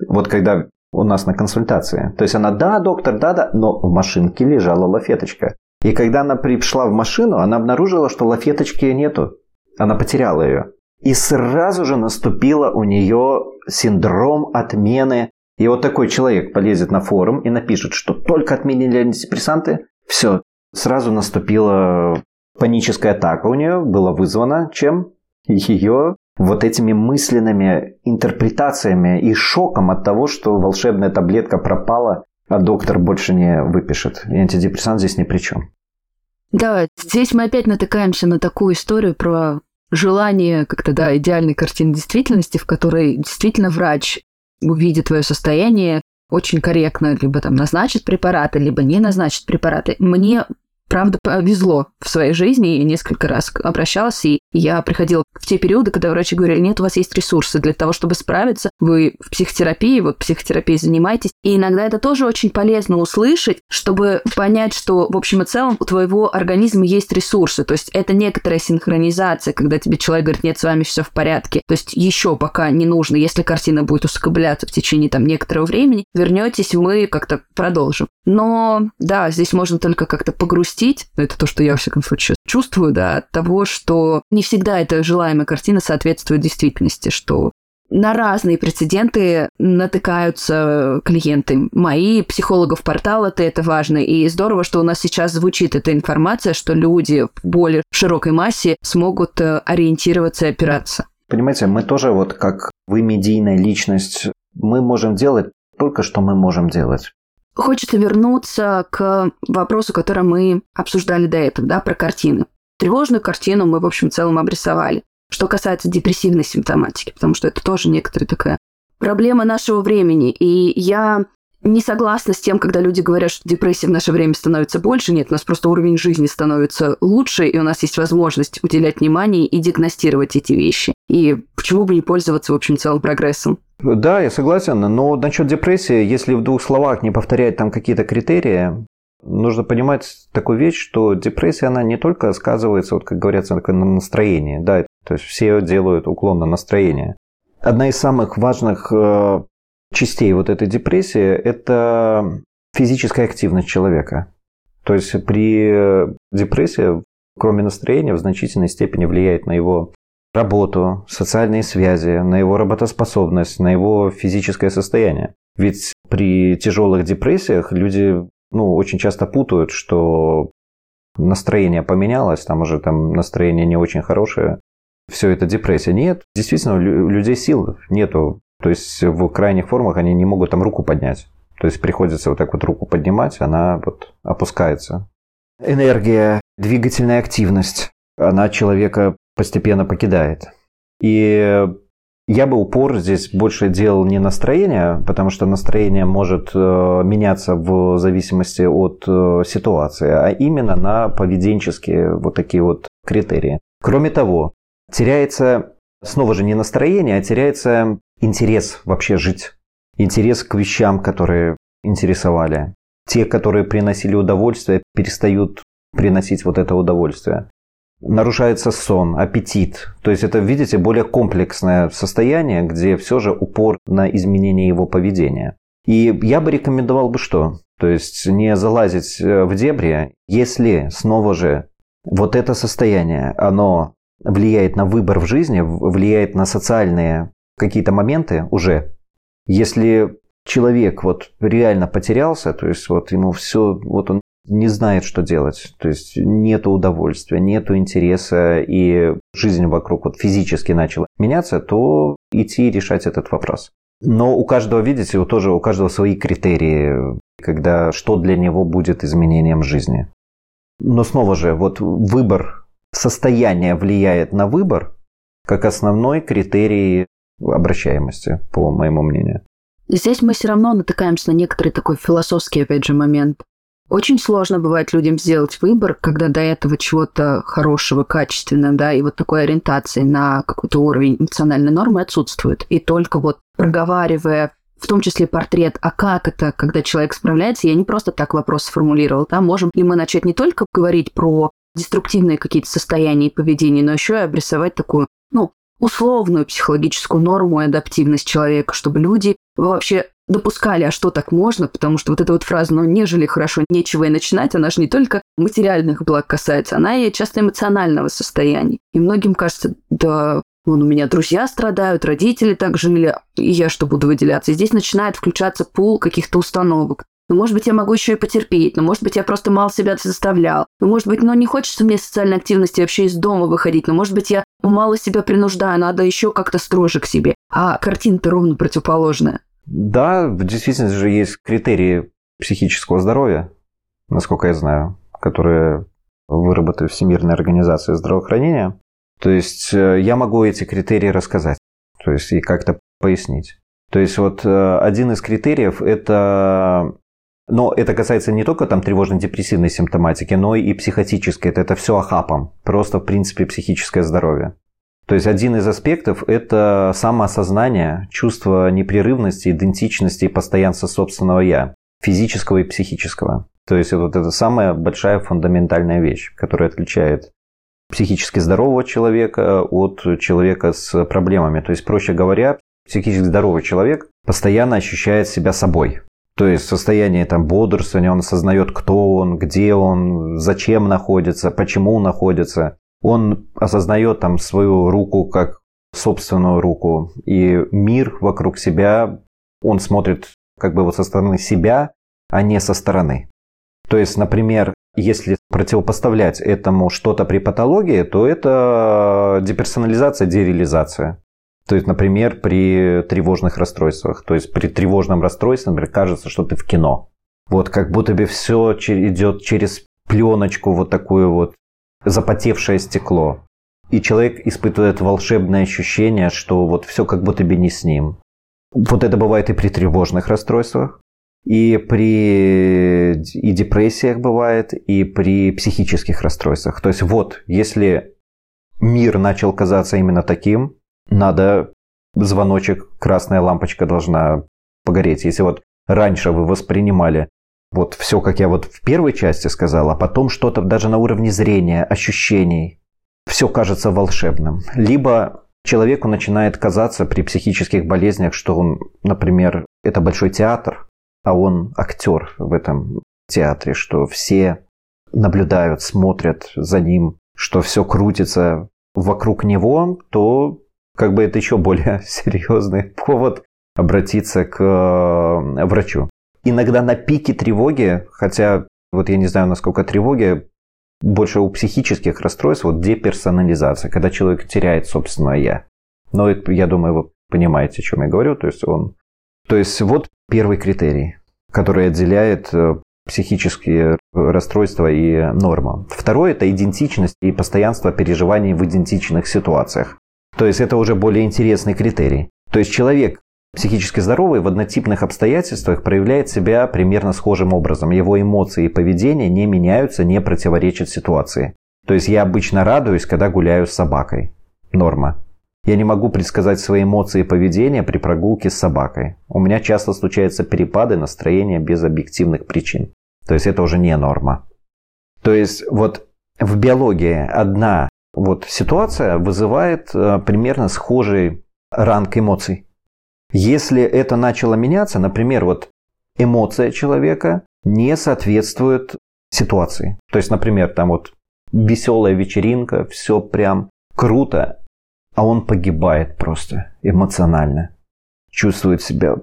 Вот когда у нас на консультации. То есть она, да, доктор, да, да, но в машинке лежала лафеточка. И когда она пришла в машину, она обнаружила, что лафеточки нету. Она потеряла ее. И сразу же наступила у нее синдром отмены и вот такой человек полезет на форум и напишет, что только отменили антидепрессанты, все, сразу наступила паническая атака у нее, была вызвана чем? Ее вот этими мысленными интерпретациями и шоком от того, что волшебная таблетка пропала, а доктор больше не выпишет. И антидепрессант здесь ни при чем. Да, здесь мы опять натыкаемся на такую историю про желание как-то, да, идеальной картины действительности, в которой действительно врач увидит твое состояние, очень корректно либо там назначит препараты, либо не назначит препараты. Мне правда повезло в своей жизни, я несколько раз обращалась, и я приходила в те периоды, когда врачи говорили, нет, у вас есть ресурсы для того, чтобы справиться, вы в психотерапии, вот психотерапией занимаетесь, и иногда это тоже очень полезно услышать, чтобы понять, что в общем и целом у твоего организма есть ресурсы, то есть это некоторая синхронизация, когда тебе человек говорит, нет, с вами все в порядке, то есть еще пока не нужно, если картина будет усугубляться в течение там некоторого времени, вернетесь, мы как-то продолжим. Но да, здесь можно только как-то погрустить, это то, что я, во всяком случае, чувствую, да, от того, что не всегда эта желаемая картина соответствует действительности, что на разные прецеденты натыкаются клиенты. Мои, психологов портала, это, это важно. И здорово, что у нас сейчас звучит эта информация, что люди в более широкой массе смогут э, ориентироваться и опираться. Понимаете, мы тоже вот как вы медийная личность, мы можем делать только, что мы можем делать. Хочется вернуться к вопросу, который мы обсуждали до этого, да, про картины. Тревожную картину мы, в общем, в целом обрисовали. Что касается депрессивной симптоматики, потому что это тоже некоторая такая проблема нашего времени. И я не согласна с тем, когда люди говорят, что депрессия в наше время становится больше. Нет, у нас просто уровень жизни становится лучше, и у нас есть возможность уделять внимание и диагностировать эти вещи. И почему бы не пользоваться, в общем, целым прогрессом? Да, я согласен, но насчет депрессии, если в двух словах не повторять там какие-то критерии, нужно понимать такую вещь, что депрессия, она не только сказывается, вот как говорится, на настроении, да, то есть все делают уклон на настроение. Одна из самых важных э, частей вот этой депрессии – это физическая активность человека. То есть при депрессии, кроме настроения, в значительной степени влияет на его работу, социальные связи, на его работоспособность, на его физическое состояние. Ведь при тяжелых депрессиях люди ну, очень часто путают, что настроение поменялось, там уже там настроение не очень хорошее, все это депрессия. Нет, действительно, у людей сил нету. То есть в крайних формах они не могут там руку поднять. То есть приходится вот так вот руку поднимать, она вот опускается. Энергия, двигательная активность, она человека постепенно покидает. И я бы упор здесь больше делал не настроение, потому что настроение может э, меняться в зависимости от э, ситуации, а именно на поведенческие вот такие вот критерии. Кроме того, теряется снова же не настроение, а теряется интерес вообще жить. Интерес к вещам, которые интересовали. Те, которые приносили удовольствие, перестают приносить вот это удовольствие нарушается сон, аппетит. То есть это, видите, более комплексное состояние, где все же упор на изменение его поведения. И я бы рекомендовал бы что? То есть не залазить э, в дебри, если снова же вот это состояние, оно влияет на выбор в жизни, влияет на социальные какие-то моменты уже. Если человек вот реально потерялся, то есть вот ему все, вот он не знает, что делать. То есть нет удовольствия, нет интереса, и жизнь вокруг вот физически начала меняться, то идти решать этот вопрос. Но у каждого, видите, у тоже у каждого свои критерии, когда что для него будет изменением жизни. Но снова же, вот выбор, состояние влияет на выбор, как основной критерий обращаемости, по моему мнению. Здесь мы все равно натыкаемся на некоторый такой философский, опять же, момент. Очень сложно бывает людям сделать выбор, когда до этого чего-то хорошего, качественного, да, и вот такой ориентации на какой-то уровень национальной нормы отсутствует. И только вот проговаривая в том числе портрет, а как это, когда человек справляется, я не просто так вопрос сформулировал, да, можем ли мы начать не только говорить про деструктивные какие-то состояния и поведения, но еще и обрисовать такую, ну, условную психологическую норму и адаптивность человека, чтобы люди вообще допускали, а что так можно, потому что вот эта вот фраза, ну, нежели хорошо, нечего и начинать, она же не только материальных благ касается, она и часто эмоционального состояния. И многим кажется, да, вон у меня друзья страдают, родители так жили, и я что буду выделяться? И здесь начинает включаться пул каких-то установок. Ну, может быть, я могу еще и потерпеть, но, может быть, я просто мало себя заставлял. Ну, может быть, ну, не хочется мне социальной активности вообще из дома выходить, но, может быть, я мало себя принуждаю, надо еще как-то строже к себе. А картина-то ровно противоположная. Да, в действительности же есть критерии психического здоровья, насколько я знаю, которые выработали Всемирная организация здравоохранения. То есть э, я могу эти критерии рассказать, то есть и как-то пояснить. То есть вот э, один из критериев это но это касается не только там тревожно-депрессивной симптоматики, но и психотической. Это, это все охапом. Просто, в принципе, психическое здоровье. То есть один из аспектов – это самоосознание, чувство непрерывности, идентичности и постоянства собственного «я», физического и психического. То есть вот это самая большая фундаментальная вещь, которая отличает психически здорового человека от человека с проблемами. То есть, проще говоря, психически здоровый человек постоянно ощущает себя собой. То есть состояние там бодрствования, он осознает, кто он, где он, зачем находится, почему находится он осознает там свою руку как собственную руку, и мир вокруг себя, он смотрит как бы вот со стороны себя, а не со стороны. То есть, например, если противопоставлять этому что-то при патологии, то это деперсонализация, дереализация. То есть, например, при тревожных расстройствах. То есть при тревожном расстройстве, например, кажется, что ты в кино. Вот как будто бы все идет через пленочку вот такую вот запотевшее стекло. И человек испытывает волшебное ощущение, что вот все как будто бы не с ним. Вот это бывает и при тревожных расстройствах, и при и депрессиях бывает, и при психических расстройствах. То есть вот, если мир начал казаться именно таким, надо звоночек, красная лампочка должна погореть. Если вот раньше вы воспринимали вот все, как я вот в первой части сказал, а потом что-то даже на уровне зрения, ощущений. Все кажется волшебным. Либо человеку начинает казаться при психических болезнях, что он, например, это большой театр, а он актер в этом театре, что все наблюдают, смотрят за ним, что все крутится вокруг него, то как бы это еще более серьезный повод обратиться к э, врачу иногда на пике тревоги, хотя вот я не знаю, насколько тревоги, больше у психических расстройств, вот деперсонализация, когда человек теряет собственное «я». Но это, я думаю, вы понимаете, о чем я говорю. То есть, он... То есть вот первый критерий. который отделяет э, психические расстройства и норма. Второе – это идентичность и постоянство переживаний в идентичных ситуациях. То есть это уже более интересный критерий. То есть человек психически здоровый в однотипных обстоятельствах проявляет себя примерно схожим образом. Его эмоции и поведение не меняются, не противоречат ситуации. То есть я обычно радуюсь, когда гуляю с собакой. Норма. Я не могу предсказать свои эмоции и поведение при прогулке с собакой. У меня часто случаются перепады настроения без объективных причин. То есть это уже не норма. То есть вот в биологии одна вот ситуация вызывает э, примерно схожий ранг эмоций. Если это начало меняться, например, вот эмоция человека не соответствует ситуации. То есть, например, там вот веселая вечеринка, все прям круто, а он погибает просто эмоционально, чувствует себя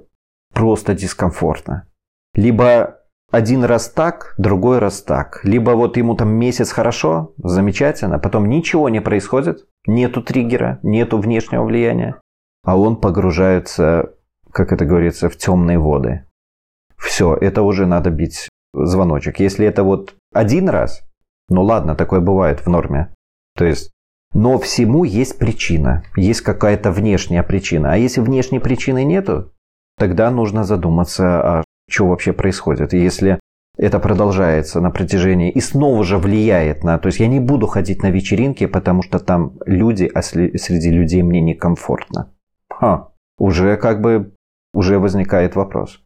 просто дискомфортно. Либо один раз так, другой раз так. Либо вот ему там месяц хорошо, замечательно, потом ничего не происходит, нету триггера, нету внешнего влияния, а он погружается, как это говорится, в темные воды. Все, это уже надо бить звоночек. Если это вот один раз, ну ладно, такое бывает в норме. То есть но всему есть причина, есть какая-то внешняя причина. А если внешней причины нету, тогда нужно задуматься, а что вообще происходит. И если это продолжается на протяжении и снова же влияет на... То есть я не буду ходить на вечеринки, потому что там люди, а среди людей мне некомфортно. Ха, уже как бы уже возникает вопрос.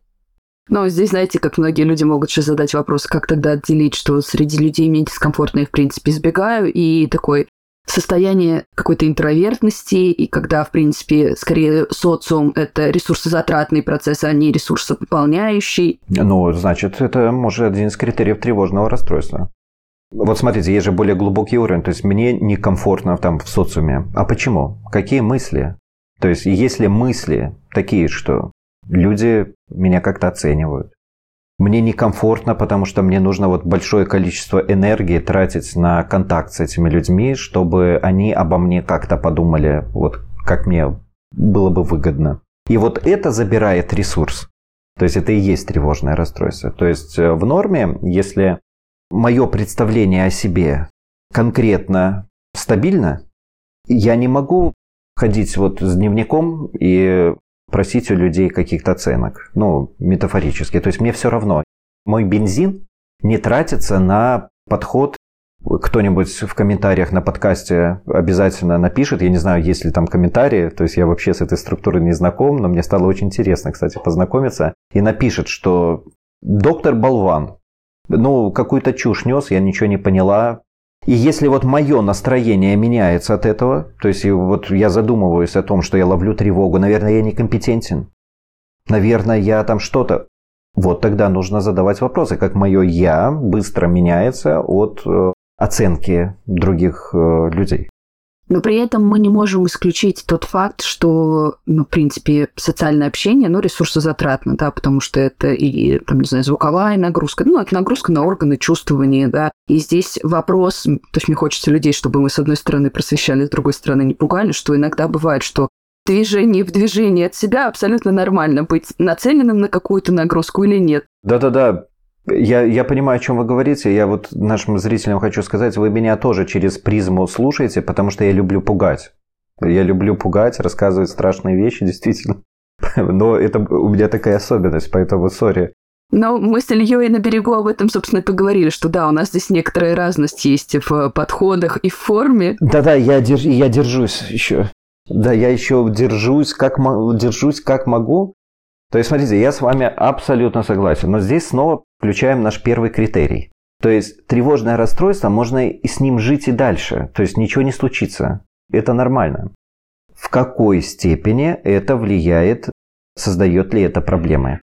Но здесь, знаете, как многие люди могут сейчас задать вопрос, как тогда отделить, что среди людей мне дискомфортно, я, в принципе, избегаю, и такой, состояние какой-то интровертности, и когда, в принципе, скорее социум – это ресурсозатратный процесс, а не ресурсопополняющий. Ну, значит, это, может, один из критериев тревожного расстройства. Вот смотрите, есть же более глубокий уровень, то есть мне некомфортно там в социуме. А почему? Какие мысли? То есть если мысли такие, что люди меня как-то оценивают, мне некомфортно, потому что мне нужно вот большое количество энергии тратить на контакт с этими людьми, чтобы они обо мне как-то подумали, вот как мне было бы выгодно. И вот это забирает ресурс. То есть это и есть тревожное расстройство. То есть э, в норме, если мое представление о себе конкретно стабильно, я не могу ходить вот с дневником и просить у людей каких-то оценок, ну, метафорически. То есть мне все равно. Мой бензин не тратится на подход кто-нибудь в комментариях на подкасте обязательно напишет. Я не знаю, есть ли там комментарии. То есть я вообще с этой структурой не знаком, но мне стало очень интересно, кстати, познакомиться. И напишет, что доктор Болван, ну, какую-то чушь нес, я ничего не поняла. И если вот мое настроение меняется от этого, то есть вот я задумываюсь о том, что я ловлю тревогу, наверное, я некомпетентен. Наверное, я там что-то. Вот тогда нужно задавать вопросы, как мое я быстро меняется от э, оценки других э, людей. Но при этом мы не можем исключить тот факт, что, ну, в принципе, социальное общение, ну, ресурсозатратно, да, потому что это и, там, не знаю, звуковая нагрузка, ну, это нагрузка на органы чувствования, да. И здесь вопрос, то есть мне хочется людей, чтобы мы, с одной стороны, просвещали, с другой стороны, не пугали, что иногда бывает, что движение в движении от себя абсолютно нормально быть нацеленным на какую-то нагрузку или нет. Да-да-да, я, я понимаю, о чем вы говорите. Я вот нашим зрителям хочу сказать, вы меня тоже через призму слушаете, потому что я люблю пугать. Я люблю пугать, рассказывать страшные вещи, действительно. Но это у меня такая особенность, поэтому сори. Но мы с Ильей на берегу об этом, собственно, и поговорили, что да, у нас здесь некоторая разность есть в подходах и в форме. Да-да, я, держ, я держусь еще. Да, я еще держусь как, держусь как могу. То есть, смотрите, я с вами абсолютно согласен, но здесь снова включаем наш первый критерий. То есть тревожное расстройство, можно и с ним жить и дальше, то есть ничего не случится. Это нормально. В какой степени это влияет, создает ли это проблемы?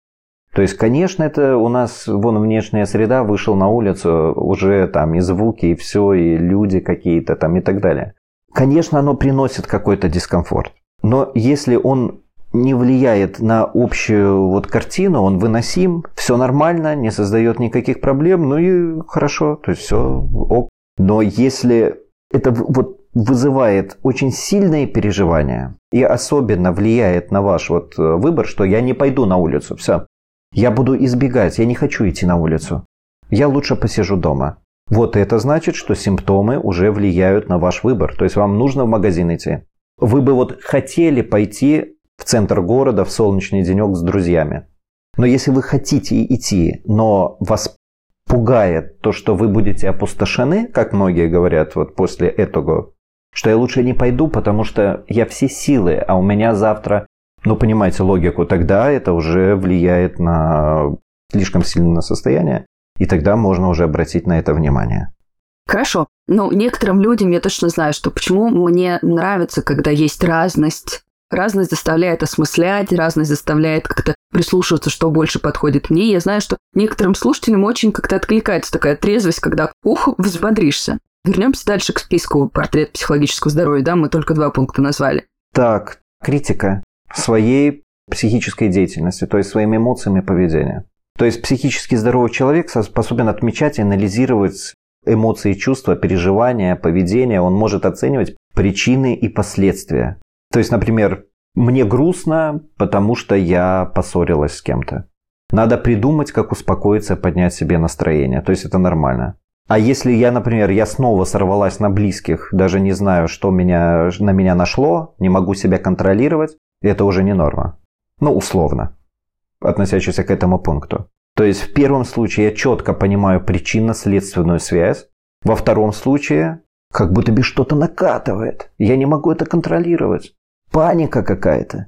То есть, конечно, это у нас вон внешняя среда, вышел на улицу, уже там и звуки, и все, и люди какие-то там и так далее. Конечно, оно приносит какой-то дискомфорт. Но если он не влияет на общую вот картину, он выносим, все нормально, не создает никаких проблем, ну и хорошо, то есть все ок. Но если это вот вызывает очень сильные переживания и особенно влияет на ваш вот э, выбор, что я не пойду на улицу, все. Я буду избегать, я не хочу идти на улицу. Я лучше посижу дома. Вот это значит, что симптомы уже влияют на ваш выбор. То есть вам нужно в магазин идти. Вы бы вот хотели пойти в центр города в солнечный денек с друзьями. Но если вы хотите идти, но вас пугает то, что вы будете опустошены, как многие говорят вот после этого, что я лучше не пойду, потому что я все силы, а у меня завтра, ну понимаете логику, тогда это уже влияет на слишком сильно на состояние, и тогда можно уже обратить на это внимание. Хорошо. Ну, некоторым людям я точно знаю, что почему мне нравится, когда есть разность. Разность заставляет осмыслять, разность заставляет как-то прислушиваться, что больше подходит мне. Я знаю, что некоторым слушателям очень как-то откликается такая трезвость, когда ух, взбодришься. Вернемся дальше к списку портрет психологического здоровья, да, мы только два пункта назвали. Так, критика своей психической деятельности, то есть своими эмоциями и поведением. То есть психически здоровый человек способен отмечать и анализировать эмоции, чувства, переживания, поведение. Он может оценивать причины и последствия. То есть, например, мне грустно, потому что я поссорилась с кем-то. Надо придумать, как успокоиться, поднять себе настроение. То есть это нормально. А если я, например, я снова сорвалась на близких, даже не знаю, что меня, на меня нашло, не могу себя контролировать, это уже не норма. Ну, условно, относящийся к этому пункту. То есть в первом случае я четко понимаю причинно-следственную связь. Во втором случае как будто бы что-то накатывает. Я не могу это контролировать. Паника какая-то.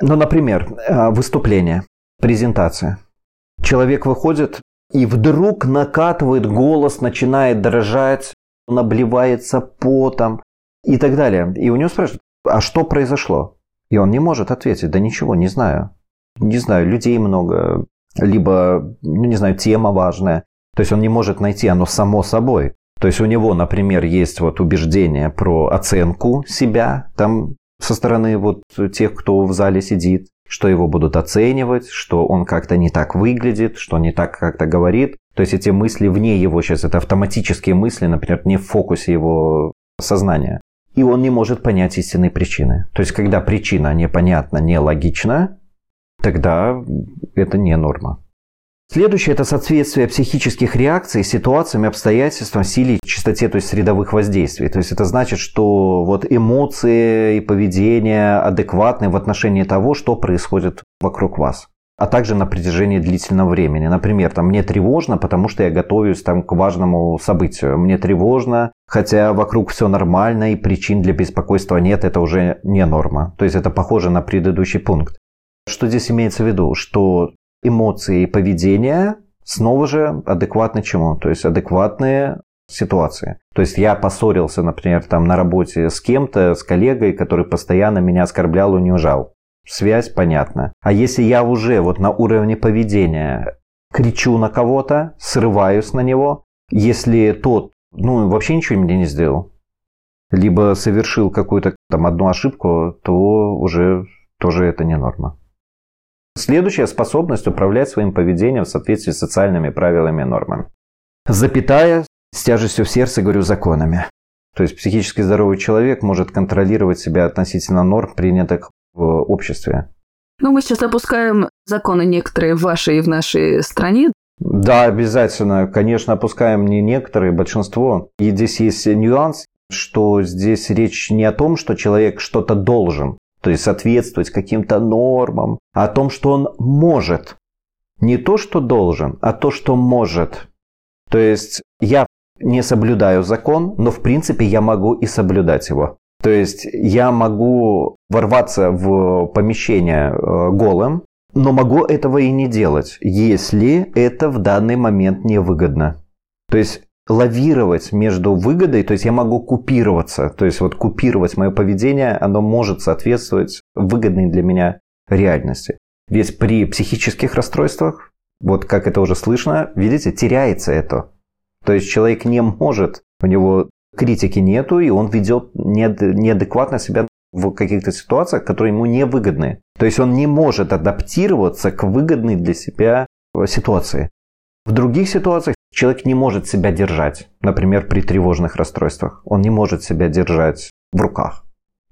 Ну, например, э, выступление, презентация. Человек выходит и вдруг накатывает голос, начинает дрожать, он обливается потом и так далее. И у него спрашивают, а что произошло? И он не может ответить, да ничего, не знаю. Не знаю, людей много, либо, ну не знаю, тема важная. То есть он не может найти оно само собой. То есть у него, например, есть вот убеждение про оценку себя, там со стороны вот тех, кто в зале сидит, что его будут оценивать, что он как-то не так выглядит, что не так как-то говорит. То есть эти мысли вне его сейчас, это автоматические мысли, например, не в фокусе его сознания. И он не может понять истинные причины. То есть когда причина непонятна, нелогична, тогда это не норма. Следующее – это соответствие психических реакций ситуациям, обстоятельствам, силе частоте то есть средовых воздействий. То есть это значит, что вот эмоции и поведение адекватны в отношении того, что происходит вокруг вас а также на протяжении длительного времени. Например, там, мне тревожно, потому что я готовлюсь там, к важному событию. Мне тревожно, хотя вокруг все нормально и причин для беспокойства нет, это уже не норма. То есть это похоже на предыдущий пункт. Что здесь имеется в виду? Что эмоции и поведение снова же адекватны чему? То есть адекватные ситуации. То есть я поссорился, например, там на работе с кем-то, с коллегой, который постоянно меня оскорблял, унижал. Связь понятна. А если я уже вот на уровне поведения кричу на кого-то, срываюсь на него, если тот, ну, вообще ничего мне не сделал, либо совершил какую-то там одну ошибку, то уже тоже это не норма. Следующая способность управлять своим поведением в соответствии с социальными правилами и нормами. Запятая с тяжестью в сердце говорю законами. То есть психически здоровый человек может контролировать себя относительно норм, принятых в обществе. Ну, мы сейчас опускаем законы некоторые в вашей и в нашей стране. Да, обязательно. Конечно, опускаем не некоторые, большинство. И здесь есть нюанс, что здесь речь не о том, что человек что-то должен, то есть соответствовать каким-то нормам, о том, что он может. Не то, что должен, а то, что может. То есть я не соблюдаю закон, но в принципе я могу и соблюдать его. То есть я могу ворваться в помещение э, голым, но могу этого и не делать, если это в данный момент невыгодно. То есть лавировать между выгодой, то есть я могу купироваться, то есть вот купировать мое поведение, оно может соответствовать выгодной для меня реальности. Ведь при психических расстройствах, вот как это уже слышно, видите, теряется это. То есть человек не может, у него критики нету, и он ведет неадекватно себя в каких-то ситуациях, которые ему не выгодны. То есть он не может адаптироваться к выгодной для себя ситуации. В других ситуациях человек не может себя держать. Например, при тревожных расстройствах. Он не может себя держать в руках.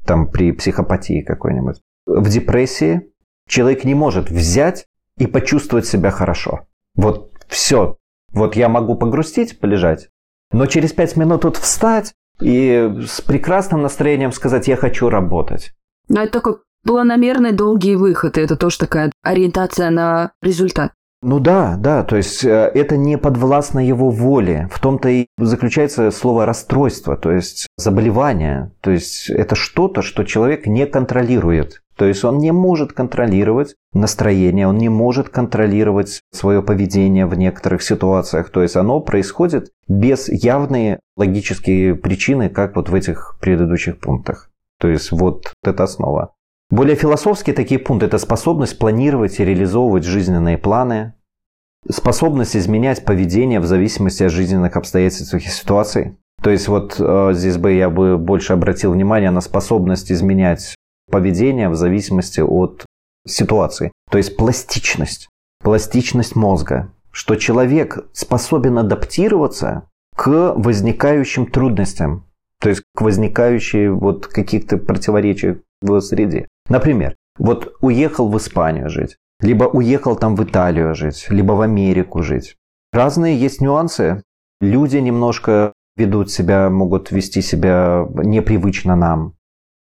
Там при психопатии какой-нибудь. В депрессии человек не может взять и почувствовать себя хорошо. Вот все. Вот я могу погрустить, полежать, но через пять минут тут встать и с прекрасным настроением сказать «я хочу работать». Но это такой планомерный долгий выход, и это тоже такая ориентация на результат. Ну да, да, то есть э, это не подвластно его воле. В том-то и заключается слово расстройство, то есть заболевание. То есть это что-то, что человек не контролирует. То есть он не может контролировать настроение, он не может контролировать свое поведение в некоторых ситуациях. То есть оно происходит без явной логические причины, как вот в этих предыдущих пунктах. То есть вот это основа. Более философские такие пункты – это способность планировать и реализовывать жизненные планы, способность изменять поведение в зависимости от жизненных обстоятельств и ситуаций. То есть вот э, здесь бы я бы больше обратил внимание на способность изменять поведение в зависимости от ситуации. То есть пластичность, пластичность мозга, что человек способен адаптироваться к возникающим трудностям, то есть к возникающей вот каких-то противоречиях в среде. Например, вот уехал в Испанию жить, либо уехал там в Италию жить, либо в Америку жить. Разные есть нюансы. Люди немножко ведут себя, могут вести себя непривычно нам,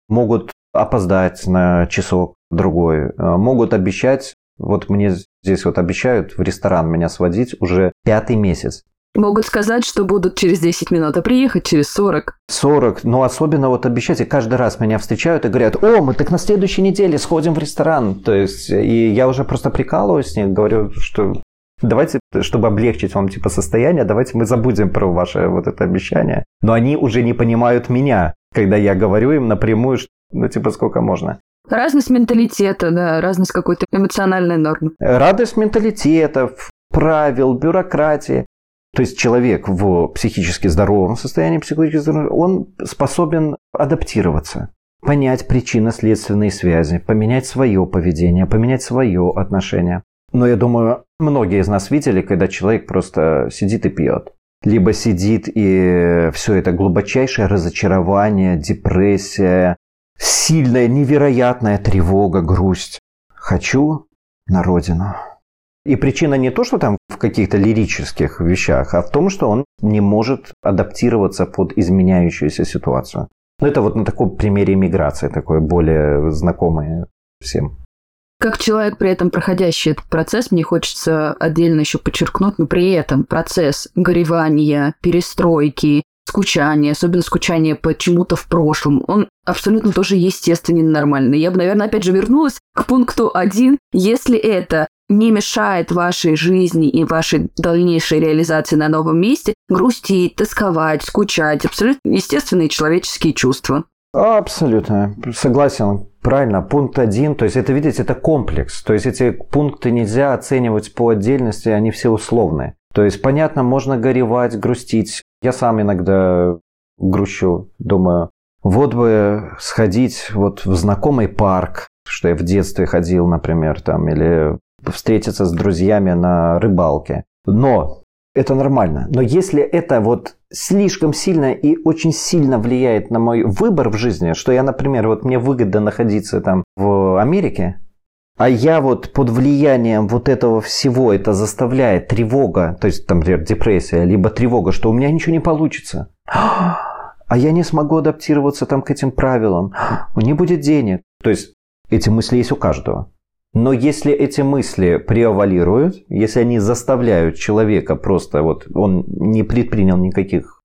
могут опоздать на часок другой, могут обещать, вот мне здесь вот обещают в ресторан меня сводить уже пятый месяц. Могут сказать, что будут через 10 минут, а приехать через 40. 40. Но особенно вот обещать, и каждый раз меня встречают и говорят, о, мы так на следующей неделе сходим в ресторан. То есть, и я уже просто прикалываюсь с них, говорю, что давайте, чтобы облегчить вам типа состояние, давайте мы забудем про ваше вот это обещание. Но они уже не понимают меня, когда я говорю им напрямую, что, ну типа сколько можно. Разность менталитета, да, разность какой-то эмоциональной нормы. Радость менталитетов, правил, бюрократии. То есть человек в психически здоровом состоянии, психологически здоровом, он способен адаптироваться, понять причинно-следственные связи, поменять свое поведение, поменять свое отношение. Но я думаю, многие из нас видели, когда человек просто сидит и пьет. Либо сидит и все это глубочайшее разочарование, депрессия, сильная, невероятная тревога, грусть. Хочу на родину. И причина не то, что там в каких-то лирических вещах, а в том, что он не может адаптироваться под изменяющуюся ситуацию. Ну, это вот на таком примере иммиграции, такое более знакомое всем. Как человек, при этом проходящий этот процесс, мне хочется отдельно еще подчеркнуть, но при этом процесс горевания, перестройки, скучания, особенно скучания по чему-то в прошлом, он абсолютно тоже естественный и нормальный. Я бы, наверное, опять же вернулась к пункту один. Если это не мешает вашей жизни и вашей дальнейшей реализации на новом месте грустить, тосковать, скучать. Абсолютно естественные человеческие чувства. Абсолютно. Согласен. Правильно. Пункт один. То есть это, видите, это комплекс. То есть эти пункты нельзя оценивать по отдельности, они все условные. То есть, понятно, можно горевать, грустить. Я сам иногда грущу, думаю, вот бы сходить вот в знакомый парк, что я в детстве ходил, например, там, или встретиться с друзьями на рыбалке. Но это нормально. Но если это вот слишком сильно и очень сильно влияет на мой выбор в жизни, что я, например, вот мне выгодно находиться там в Америке, а я вот под влиянием вот этого всего это заставляет тревога, то есть, там, например, депрессия, либо тревога, что у меня ничего не получится. А я не смогу адаптироваться там к этим правилам. Не будет денег. То есть эти мысли есть у каждого. Но если эти мысли преовалируют, если они заставляют человека просто, вот он не предпринял никаких,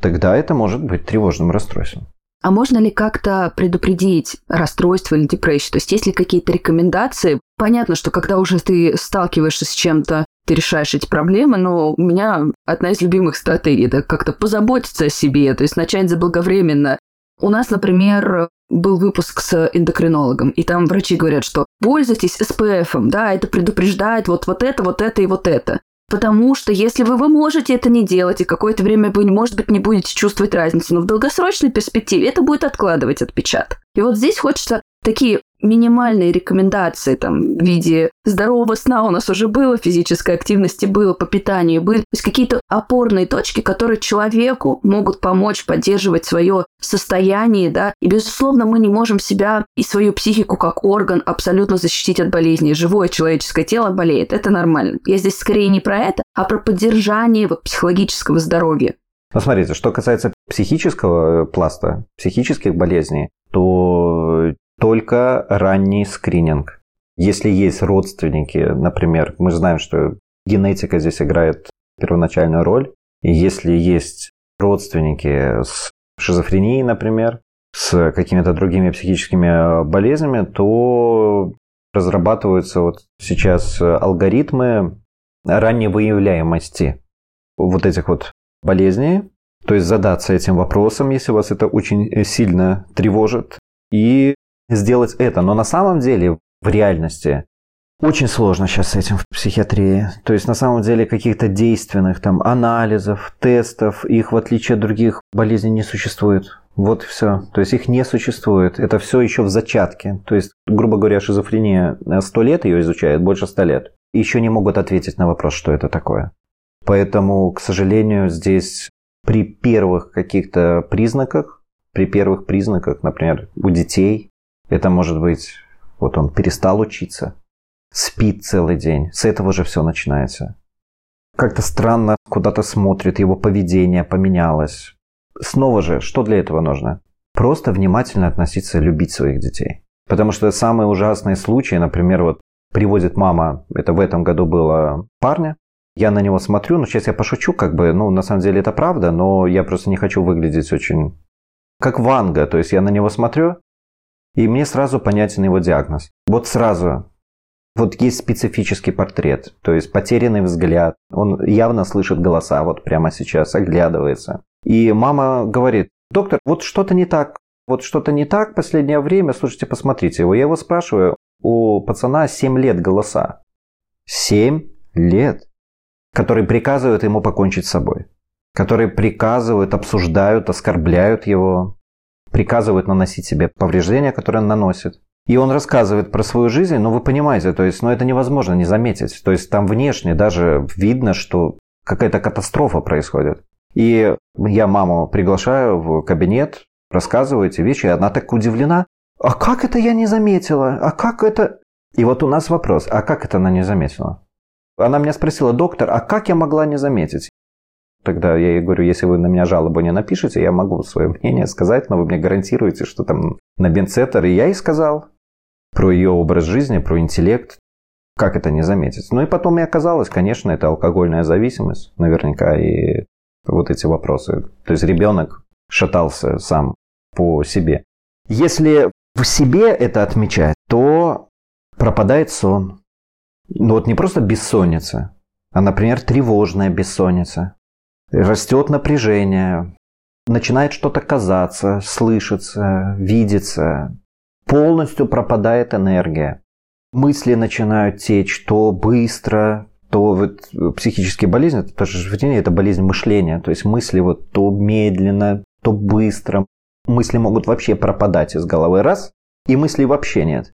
тогда это может быть тревожным расстройством. А можно ли как-то предупредить расстройство или депрессию? То есть есть ли какие-то рекомендации? Понятно, что когда уже ты сталкиваешься с чем-то, ты решаешь эти проблемы, но у меня одна из любимых стратегий – это как-то позаботиться о себе, то есть начать заблаговременно. У нас, например, был выпуск с эндокринологом, и там врачи говорят, что пользуйтесь СПФ, да, это предупреждает вот, вот это, вот это и вот это. Потому что если вы, вы можете это не делать, и какое-то время вы, может быть, не будете чувствовать разницу, но в долгосрочной перспективе это будет откладывать отпечаток. И вот здесь хочется такие минимальные рекомендации там в виде здорового сна у нас уже было, физической активности было, по питанию были. То есть какие-то опорные точки, которые человеку могут помочь поддерживать свое состояние, да. И, безусловно, мы не можем себя и свою психику как орган абсолютно защитить от болезней. Живое человеческое тело болеет, это нормально. Я здесь скорее не про это, а про поддержание вот, психологического здоровья. Ну, смотрите, что касается психического пласта, психических болезней, то только ранний скрининг. Если есть родственники, например, мы знаем, что генетика здесь играет первоначальную роль, и если есть родственники с шизофренией, например, с какими-то другими психическими болезнями, то разрабатываются вот сейчас алгоритмы ранней выявляемости вот этих вот болезней, то есть задаться этим вопросом, если вас это очень сильно тревожит, и сделать это. Но на самом деле, в реальности, очень сложно сейчас с этим в психиатрии. То есть на самом деле каких-то действенных там анализов, тестов, их в отличие от других болезней не существует. Вот и все. То есть их не существует. Это все еще в зачатке. То есть, грубо говоря, шизофрения сто лет ее изучает, больше ста лет. еще не могут ответить на вопрос, что это такое. Поэтому, к сожалению, здесь при первых каких-то признаках, при первых признаках, например, у детей, это может быть, вот он перестал учиться, спит целый день, с этого же все начинается. Как-то странно куда-то смотрит, его поведение поменялось. Снова же, что для этого нужно? Просто внимательно относиться, любить своих детей. Потому что самые ужасные случаи, например, вот приводит мама, это в этом году было парня, я на него смотрю, ну сейчас я пошучу, как бы, ну на самом деле это правда, но я просто не хочу выглядеть очень как Ванга, то есть я на него смотрю, и мне сразу понятен его диагноз. Вот сразу. Вот есть специфический портрет, то есть потерянный взгляд. Он явно слышит голоса вот прямо сейчас, оглядывается. И мама говорит, доктор, вот что-то не так. Вот что-то не так последнее время. Слушайте, посмотрите его. Я его спрашиваю, у пацана 7 лет голоса. 7 лет которые приказывают ему покончить с собой, которые приказывают, обсуждают, оскорбляют его, приказывают наносить себе повреждения, которые он наносит. И он рассказывает про свою жизнь, но вы понимаете, то есть, ну это невозможно не заметить. То есть там внешне даже видно, что какая-то катастрофа происходит. И я маму приглашаю в кабинет, рассказываю эти вещи, и она так удивлена. А как это я не заметила? А как это... И вот у нас вопрос, а как это она не заметила? Она меня спросила, доктор, а как я могла не заметить? Тогда я ей говорю, если вы на меня жалобу не напишете, я могу свое мнение сказать, но вы мне гарантируете, что там на бенцетер. И я ей сказал про ее образ жизни, про интеллект. Как это не заметить? Ну и потом и оказалось, конечно, это алкогольная зависимость, наверняка, и вот эти вопросы. То есть ребенок шатался сам по себе. Если в себе это отмечать, то пропадает сон, ну вот не просто бессонница, а, например, тревожная бессонница. Растет напряжение, начинает что-то казаться, слышаться, видеться. Полностью пропадает энергия. Мысли начинают течь то быстро, то вот психические болезни, это тоже шизофрения, это болезнь мышления. То есть мысли вот то медленно, то быстро. Мысли могут вообще пропадать из головы раз, и мыслей вообще нет.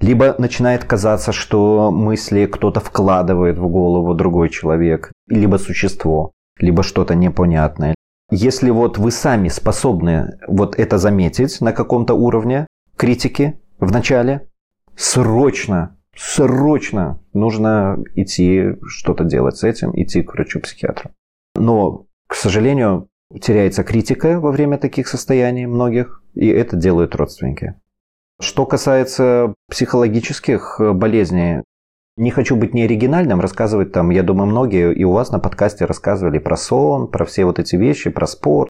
Либо начинает казаться, что мысли кто-то вкладывает в голову другой человек, либо существо, либо что-то непонятное. Если вот вы сами способны вот это заметить на каком-то уровне критики в начале, срочно, срочно нужно идти что-то делать с этим, идти к врачу-психиатру. Но, к сожалению, теряется критика во время таких состояний многих, и это делают родственники. Что касается психологических болезней, не хочу быть неоригинальным, рассказывать там, я думаю, многие и у вас на подкасте рассказывали про сон, про все вот эти вещи, про спорт.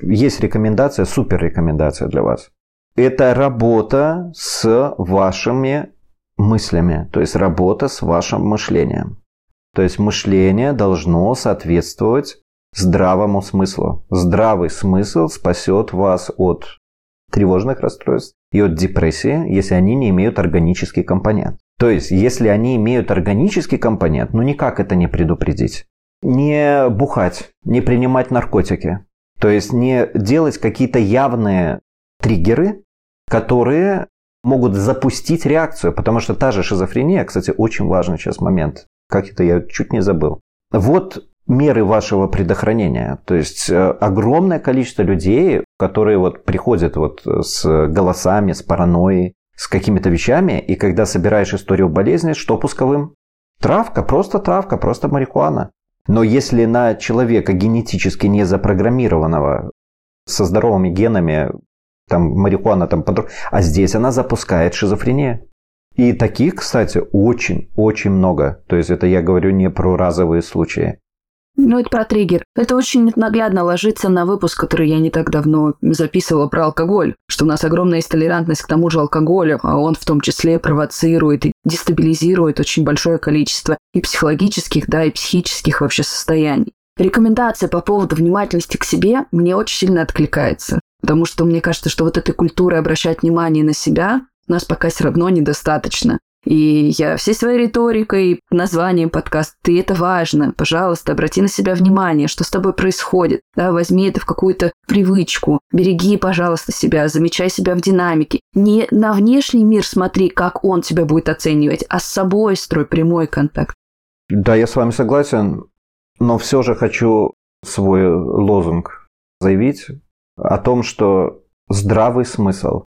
Есть рекомендация, супер рекомендация для вас. Это работа с вашими мыслями, то есть работа с вашим мышлением. То есть мышление должно соответствовать здравому смыслу. Здравый смысл спасет вас от тревожных расстройств и от депрессии, если они не имеют органический компонент. То есть, если они имеют органический компонент, ну никак это не предупредить. Не бухать, не принимать наркотики. То есть не делать какие-то явные триггеры, которые могут запустить реакцию, потому что та же шизофрения, кстати, очень важный сейчас момент. Как это я чуть не забыл. Вот меры вашего предохранения. То есть э, огромное количество людей, которые вот приходят вот с голосами, с паранойей, с какими-то вещами, и когда собираешь историю болезни, что пусковым? Травка, просто травка, просто марихуана. Но если на человека генетически не запрограммированного, со здоровыми генами, там марихуана там подруг, а здесь она запускает шизофрения. И таких, кстати, очень-очень много. То есть это я говорю не про разовые случаи. Ну, это про триггер. Это очень наглядно ложится на выпуск, который я не так давно записывала про алкоголь, что у нас огромная есть толерантность к тому же алкоголю, а он в том числе провоцирует и дестабилизирует очень большое количество и психологических, да, и психических вообще состояний. Рекомендация по поводу внимательности к себе мне очень сильно откликается, потому что мне кажется, что вот этой культуры обращать внимание на себя у нас пока все равно недостаточно. И я всей своей риторикой, названием подкаста «Ты это важно», пожалуйста, обрати на себя внимание, что с тобой происходит. Да, возьми это в какую-то привычку. Береги, пожалуйста, себя, замечай себя в динамике. Не на внешний мир смотри, как он тебя будет оценивать, а с собой строй прямой контакт. Да, я с вами согласен, но все же хочу свой лозунг заявить о том, что здравый смысл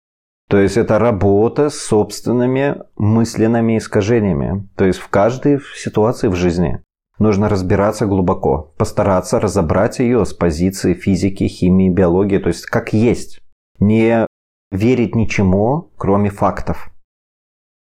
то есть это работа с собственными мысленными искажениями. То есть в каждой ситуации в жизни нужно разбираться глубоко, постараться разобрать ее с позиции физики, химии, биологии, то есть как есть. Не верить ничему, кроме фактов.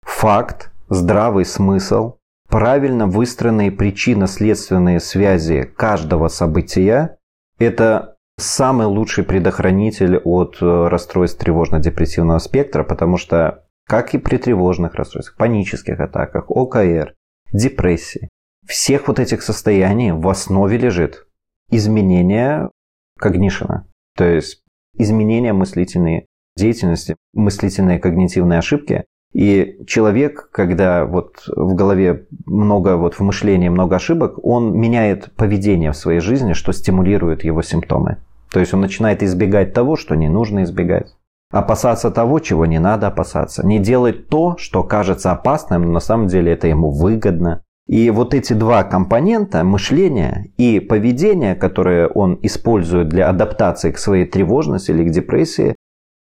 Факт, здравый смысл, правильно выстроенные причинно-следственные связи каждого события – это самый лучший предохранитель от э, расстройств тревожно-депрессивного спектра, потому что, как и при тревожных расстройствах, панических атаках, ОКР, депрессии, всех вот этих состояний в основе лежит изменение когнишена, то есть изменение мыслительной деятельности, мыслительные когнитивные ошибки. И человек, когда вот в голове много, вот в мышлении много ошибок, он меняет поведение в своей жизни, что стимулирует его симптомы. То есть он начинает избегать того, что не нужно избегать. Опасаться того, чего не надо опасаться. Не делать то, что кажется опасным, но на самом деле это ему выгодно. И вот эти два компонента, мышление и поведение, которые он использует для адаптации к своей тревожности или к депрессии,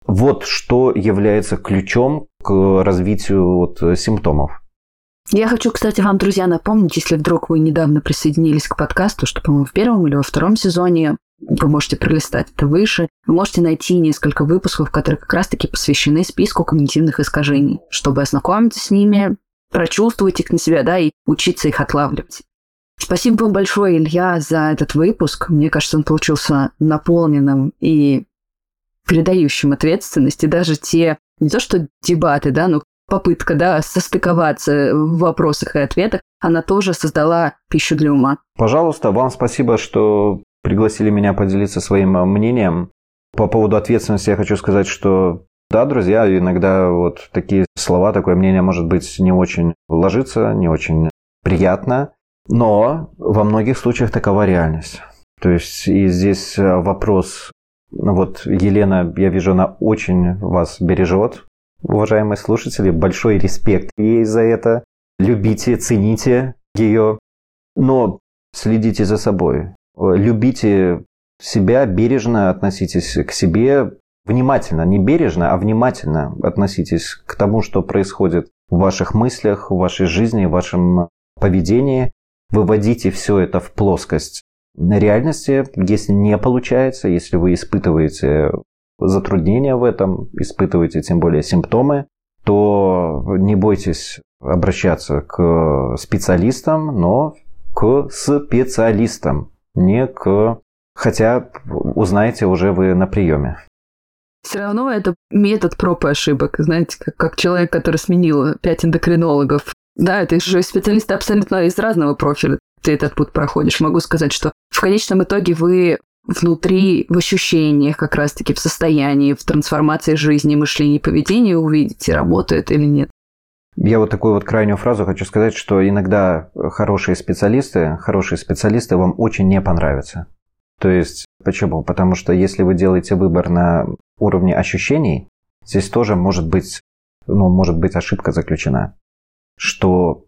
вот что является ключом к развитию вот симптомов. Я хочу, кстати, вам, друзья, напомнить, если вдруг вы недавно присоединились к подкасту, что, по-моему, в первом или во втором сезоне вы можете пролистать это выше. Вы можете найти несколько выпусков, которые как раз-таки посвящены списку когнитивных искажений, чтобы ознакомиться с ними, прочувствовать их на себя, да, и учиться их отлавливать. Спасибо вам большое, Илья, за этот выпуск. Мне кажется, он получился наполненным и передающим ответственности. Даже те, не то что дебаты, да, но попытка, да, состыковаться в вопросах и ответах, она тоже создала пищу для ума. Пожалуйста, вам спасибо, что пригласили меня поделиться своим мнением. По поводу ответственности я хочу сказать, что да, друзья, иногда вот такие слова, такое мнение может быть не очень ложится, не очень приятно, но во многих случаях такова реальность. То есть и здесь вопрос, вот Елена, я вижу, она очень вас бережет, уважаемые слушатели, большой респект ей за это. Любите, цените ее, но следите за собой. Любите себя, бережно относитесь к себе, внимательно, не бережно, а внимательно относитесь к тому, что происходит в ваших мыслях, в вашей жизни, в вашем поведении. Выводите все это в плоскость реальности. Если не получается, если вы испытываете затруднения в этом, испытываете тем более симптомы, то не бойтесь обращаться к специалистам, но к специалистам не к... Хотя узнаете уже вы на приеме. Все равно это метод проб и ошибок. Знаете, как, как человек, который сменил пять эндокринологов. Да, это же специалисты абсолютно из разного профиля. Ты этот путь проходишь. Могу сказать, что в конечном итоге вы внутри, в ощущениях, как раз-таки в состоянии, в трансформации жизни, мышления и поведения увидите, работает или нет. Я вот такую вот крайнюю фразу хочу сказать, что иногда хорошие специалисты, хорошие специалисты вам очень не понравятся. То есть, почему? Потому что если вы делаете выбор на уровне ощущений, здесь тоже может быть ну, может быть ошибка заключена. Что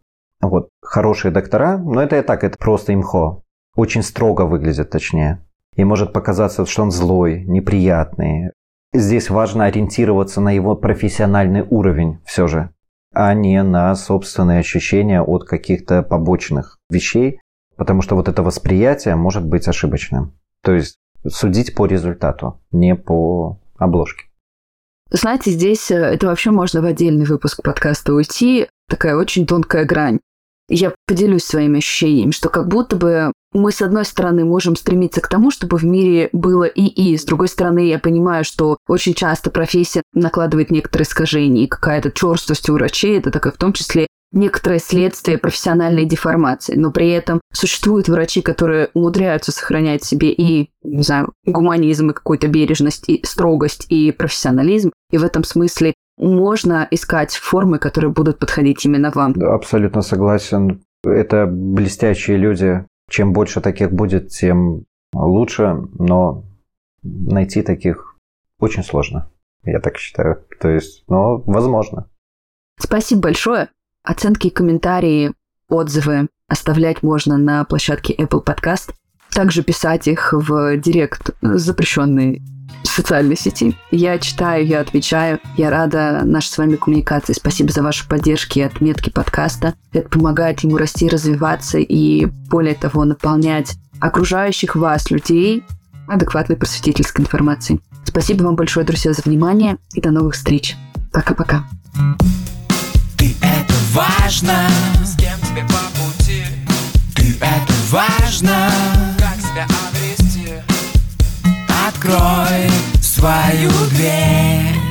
вот хорошие доктора, но это и так, это просто имхо, очень строго выглядят точнее. И может показаться, что он злой, неприятный. Здесь важно ориентироваться на его профессиональный уровень все же, а не на собственные ощущения от каких-то побочных вещей, потому что вот это восприятие может быть ошибочным. То есть судить по результату, не по обложке. Знаете, здесь э, это вообще можно в отдельный выпуск подкаста уйти. Такая очень тонкая грань. Я поделюсь своими ощущениями, что как будто бы мы, с одной стороны, можем стремиться к тому, чтобы в мире было и и. С другой стороны, я понимаю, что очень часто профессия накладывает некоторые искажения, и какая-то черствость у врачей, это такое в том числе некоторое следствие профессиональной деформации, но при этом существуют врачи, которые умудряются сохранять себе и, не знаю, гуманизм, и какую-то бережность, и строгость, и профессионализм. И в этом смысле можно искать формы, которые будут подходить именно вам. Абсолютно согласен. Это блестящие люди. Чем больше таких будет, тем лучше, но найти таких очень сложно, я так считаю. То есть, но возможно. Спасибо большое. Оценки, комментарии, отзывы оставлять можно на площадке Apple Podcast. Также писать их в директ запрещенной социальной сети. Я читаю, я отвечаю. Я рада нашей с вами коммуникации. Спасибо за ваши поддержки и отметки подкаста. Это помогает ему расти, развиваться и, более того, наполнять окружающих вас людей адекватной просветительской информацией. Спасибо вам большое, друзья, за внимание и до новых встреч. Пока-пока. Ты это важно, с кем тебе по пути. Ты это важно. Открой свою дверь.